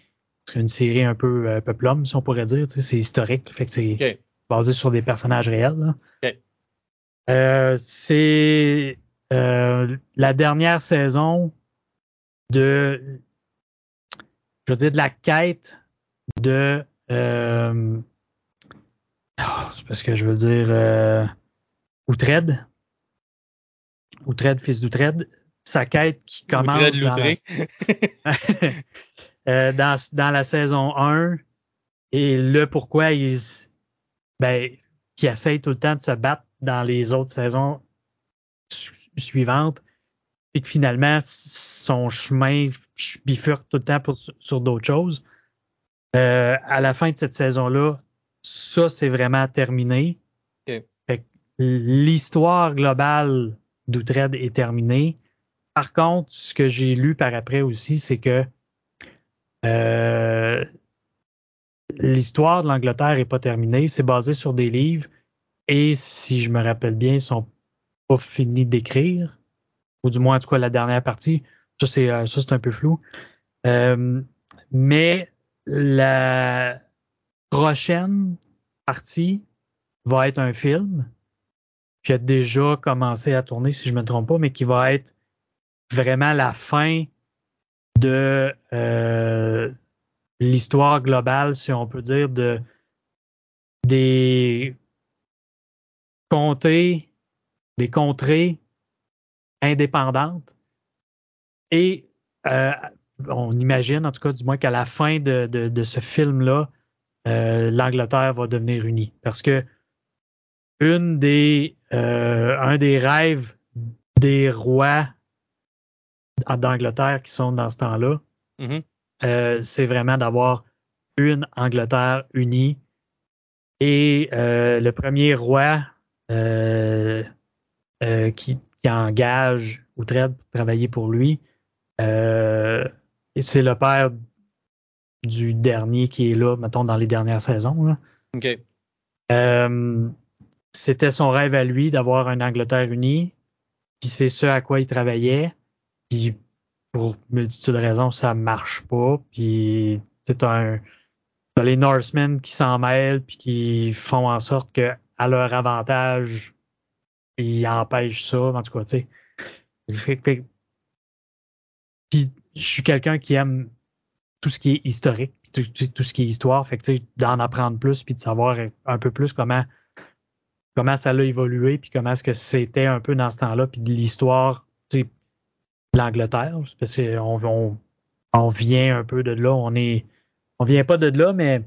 une série un peu euh, peuplum, si on pourrait dire. Tu sais, c'est historique. Fait que c'est basé sur des personnages réels. Euh, c'est euh, la dernière saison de je veux dire de la quête de ah, c'est parce que je veux dire euh, Outred. Outred, fils d'Outred. Sa quête qui commence dans la... [LAUGHS] Euh, dans, dans, la saison 1 et le pourquoi il ben, qui essaye tout le temps de se battre dans les autres saisons suivantes et que finalement son chemin bifurque tout le temps sur d'autres choses. Euh, à la fin de cette saison-là, ça, c'est vraiment terminé. L'histoire globale d'Outred est terminée. Par contre, ce que j'ai lu par après aussi, c'est que euh, l'histoire de l'Angleterre n'est pas terminée. C'est basé sur des livres. Et si je me rappelle bien, ils sont pas finis d'écrire. Ou du moins, en tout cas, la dernière partie. Ça, c'est, euh, ça, c'est un peu flou. Euh, mais la prochaine partie va être un film qui a déjà commencé à tourner, si je ne me trompe pas, mais qui va être vraiment la fin de euh, l'histoire globale, si on peut dire, de des comtés, des contrées indépendantes. Et euh, on imagine, en tout cas, du moins qu'à la fin de, de ce film-là, euh, l'Angleterre va devenir unie. Parce que une des, euh, un des rêves des rois d'Angleterre qui sont dans ce temps-là, mm-hmm. euh, c'est vraiment d'avoir une Angleterre unie. Et le premier roi qui, qui, engage Outrette pour travailler pour lui, c'est le père du dernier qui est là, mettons, dans les dernières saisons. Euh, c'était son rêve à lui d'avoir une Angleterre unie. Puis c'est ce à quoi il travaillait. Puis pour multitude de raisons, ça marche pas. Puis c'est un. les Norsemen qui s'en mêlent puis qui font en sorte que à leur avantage, ils empêchent ça. En tout cas, tu sais. Puis je suis quelqu'un qui aime tout ce qui est historique, tout, tout ce qui est histoire. Fait que d'en apprendre plus, puis de savoir un peu plus comment comment ça a évolué, puis comment est-ce que c'était un peu dans ce temps-là, puis de l'histoire de l'Angleterre. Parce qu'on on, on vient un peu de là. On est on vient pas de là, mais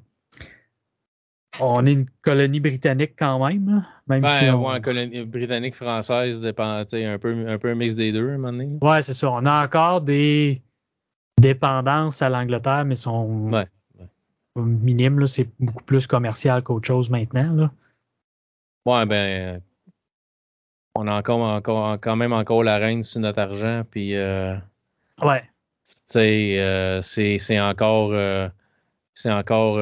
on est une colonie britannique quand même. Hein, même ben, si on... ouais, colonie britannique française dépend, un peu un peu un mix des deux à un moment donné. Ouais, c'est ça. On a encore des dépendance à l'Angleterre, mais sont minimes. C'est beaucoup plus commercial qu'autre chose maintenant. Là. Ouais, ben, on a encore, encore, quand même encore la reine sur notre argent, puis. Euh, ouais. Euh, c'est encore. Euh, c'est encore.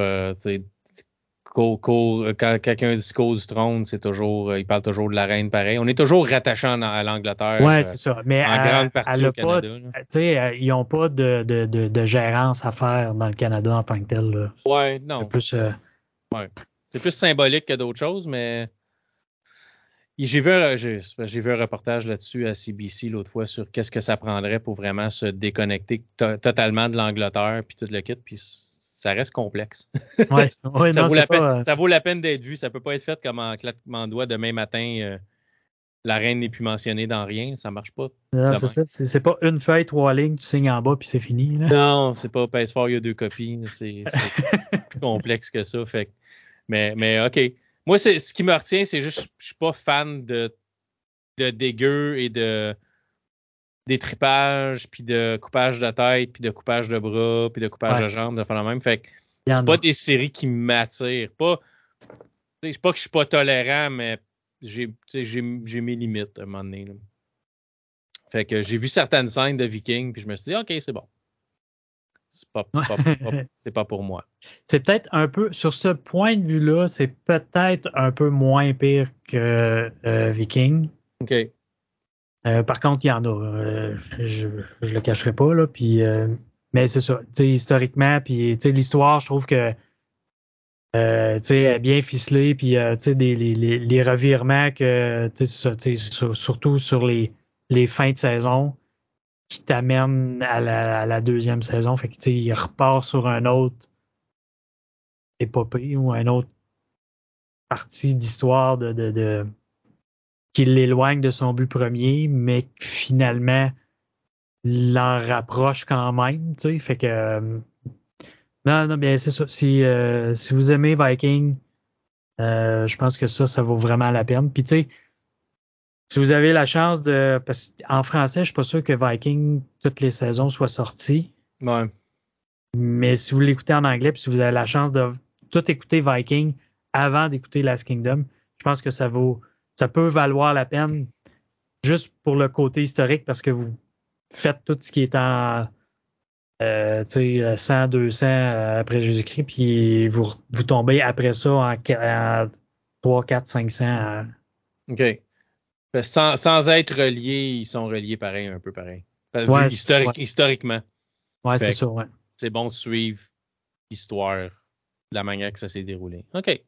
Quand quelqu'un dit cause du trône, c'est toujours, il parle toujours de la reine pareil. On est toujours rattaché à l'Angleterre. Oui, c'est ça. Mais en grande partie au Canada. Pas, ils n'ont pas de, de, de, gérance à faire dans le Canada en tant que tel. Oui, non. C'est plus, ouais. plus symbolique que d'autres choses, mais j'ai vu, vu, un reportage là-dessus à CBC l'autre fois sur qu'est-ce que ça prendrait pour vraiment se déconnecter totalement de l'Angleterre puis tout le kit, puis ça reste complexe. Ouais, [LAUGHS] ça, vaut la peine, euh, ça vaut la peine d'être vu. Ça peut pas être fait comme en claquement de doigts demain matin. Euh, la reine n'est plus mentionnée dans rien, ça marche pas. Non, c'est ça. C'est pas une feuille, trois lignes, tu signes en bas puis c'est fini. Là. Non, c'est pas pèse fort, il y a deux copies. [LAUGHS] C'est plus complexe que ça. Fait. Mais, mais OK. Moi, c'est, ce qui me retient, c'est juste, je suis pas fan de, de dégueu et de détripage, puis de coupage de tête, puis de coupage de bras, puis de coupage de jambes, de faire la même. Fait que c'est pas des séries qui m'attirent. Pas, c'est pas que je suis pas tolérant, mais j'ai, j'ai, mes limites à un moment donné. Fait que j'ai vu certaines scènes de Vikings, puis je me suis dit, OK, c'est bon c'est pas, pas, pour moi. C'est peut-être un peu, sur ce point de vue-là, c'est peut-être un peu moins pire que euh, Viking. OK. Euh, par contre, il y en a. Euh, je, je le cacherai pas, là. Puis, mais c'est ça. Historiquement, puis l'histoire, je trouve que euh, bien ficelée, puis les, les, les, revirements que ça, surtout sur les, les fins de saison qui t'amène à la, deuxième saison. Fait que il repart sur un autre épopée ou un autre partie d'histoire de, de, qui l'éloigne de son but premier, mais finalement l'en rapproche quand même. Fait que euh, non, non, bien c'est ça. Si, euh, si vous aimez Viking, euh, je pense que ça, ça vaut vraiment la peine. Puis tu sais, si vous avez la chance de. Parce en français, je suis pas sûr que Viking, toutes les saisons soient sorties. Ouais. Mais si vous l'écoutez en anglais, puis si vous avez la chance de tout écouter Viking avant d'écouter Last Kingdom, je pense que ça vaut. Ça peut valoir la peine juste pour le côté historique parce que vous faites tout ce qui est en euh, 100, 200 euh, après Jésus-Christ, puis vous, vous tombez après ça en, 3, 4, 500. OK. Sans, sans, être reliés, ils sont reliés pareil, un peu pareil. Historiquement. Ouais, c'est ouais. C'est bon de suivre l'histoire, la manière que ça s'est déroulé. OK.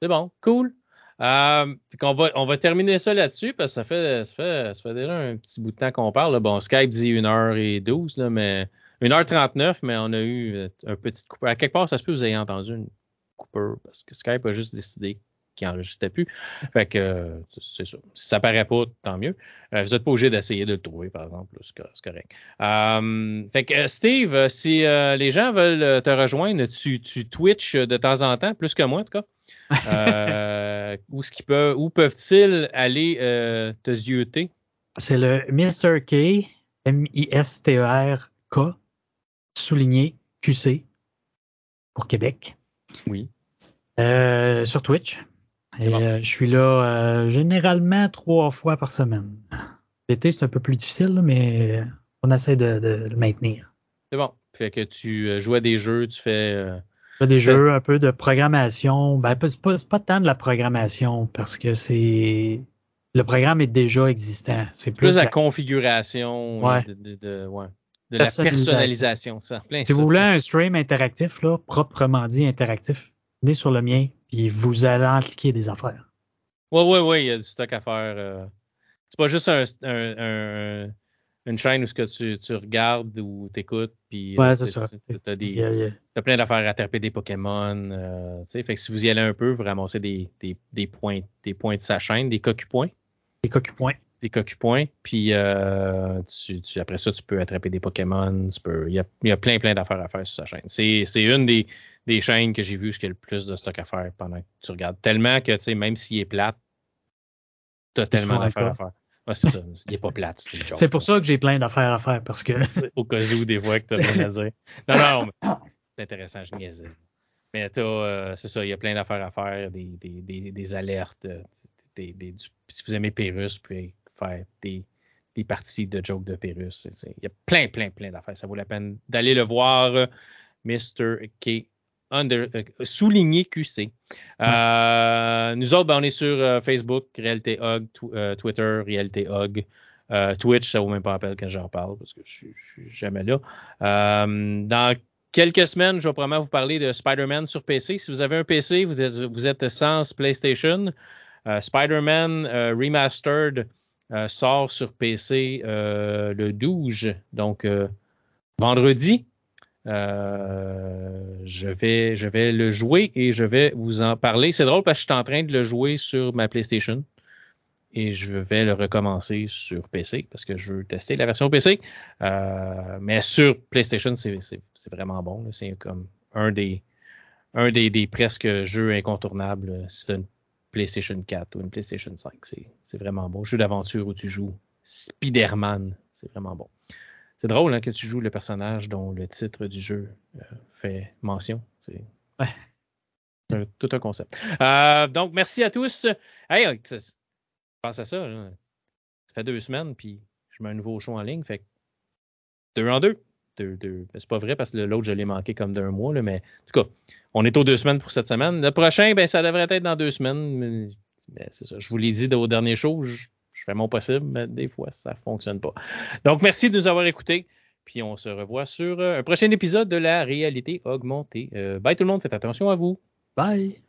C'est bon, cool. Euh, on, va, terminer ça là-dessus parce que ça fait, ça, fait, déjà un petit bout de temps qu'on parle. Bon, Skype dit 1h12, là, mais 1h39, mais on a eu euh, un petit coupeur. À quelque part, ça se peut que vous ayez entendu une coupeur parce que Skype a juste décidé qui n'enregistrait plus. Fait que c'est ça. Si ça paraît pas, tant mieux. Euh, vous n'êtes pas obligé d'essayer de le trouver, par exemple. C'est correct. Euh, fait que Steve, si euh, les gens veulent te rejoindre, tu, tu Twitch de temps en temps, plus que moi en tout cas? Où, ce peuvent, où peuvent-ils aller te zioter? C'est le Mr. K, M-I-S-T-E-R-K, souligné QC pour Québec. Oui. sur Twitch. Et euh, je suis là euh, généralement trois fois par semaine. L'été, c'est un peu plus difficile, mais on essaie de, le maintenir. C'est bon. Fait que tu euh, joues à des jeux, tu fais. Des jeux, un peu de programmation. Ben, c'est pas, pas tant de la programmation parce que c'est. Le programme est déjà existant. C'est plus, la, configuration de, de, ouais. de la personnalisation. Ça. si vous voulez un stream interactif, là, proprement dit interactif, venez sur le mien, puis vous allez impliquer des affaires. Oui, oui, oui, il y a du stock à faire. Euh. C'est pas juste un, une chaîne où ce que tu, tu regardes ou t'écoutes, puis ouais, c'est ça. Tu as, plein d'affaires à attraper des Pokémon. Euh, fait que si vous y allez un peu, vous ramassez des, des, des, points, des points de sa chaîne, des cocu-points. Des cocu-points. Des cocu-points. Puis euh, tu, tu, après ça, tu peux attraper des Pokémon. Tu peux, il, y a, y a plein, plein d'affaires à faire sur sa chaîne. C'est une des, des chaînes que j'ai vues qui a le plus de stock à faire pendant que tu regardes. Tellement que, tu sais, même s'il est plate, t'as tellement d'affaires à faire. C'est ça, il est pas plate. C'est pour ça que j'ai plein d'affaires à faire, parce que. [LAUGHS] Au cas où, des fois, que t'as rien à dire. Non, non, mais c'est intéressant, je niaise. Mais euh, c'est ça, il y a plein d'affaires à faire, des, des, des, des alertes. Euh, des, si vous aimez Pérus, vous pouvez faire des, des parties de jokes de Pérus. Il y a plein, plein, plein d'affaires. Ça vaut la peine d'aller le voir. Mr. K under, souligné QC. nous autres, ben, on est sur Facebook, Réalité Hog, Twitter, Réalité Hog. Twitch, ça vaut même pas appel quand j'en parle parce que je, suis jamais là. dans quelques semaines, je vais probablement vous parler de Spider-Man sur PC. Si vous avez un PC, vous êtes, vous êtes sans PlayStation, Spider-Man Remastered sort sur PC le 12, donc vendredi. Euh, je, vais, le jouer et je vais vous en parler. C'est drôle parce que je suis en train de le jouer sur ma PlayStation et je vais le recommencer sur PC parce que je veux tester la version PC. Euh, mais sur PlayStation, c'est vraiment bon. C'est comme un des presque jeux incontournables. C'est une PlayStation 4 ou une PlayStation 5. C'est vraiment bon. Jeu d'aventure où tu joues Spider-Man. C'est vraiment bon. C'est drôle hein, que tu joues le personnage dont le titre du jeu euh, fait mention. C'est [LAUGHS] tout un concept. Euh, donc, merci à tous. Hey, euh, pense à ça. Ça fait deux semaines, puis je mets un nouveau show en ligne. Fait deux en deux. deux, deux. C'est pas vrai parce que l'autre, je l'ai manqué comme d'un mois, là, mais en tout cas, on est aux deux semaines pour cette semaine. Le prochain, ben, ça devrait être dans deux semaines. Mais, c'est ça. Je vous l'ai dit au dernier show je fais mon possible, mais des fois, ça fonctionne pas. Donc, merci de nous avoir écoutés. Puis on se revoit sur euh, un prochain épisode de la réalité augmentée. Euh, bye tout le monde, faites attention à vous. Bye.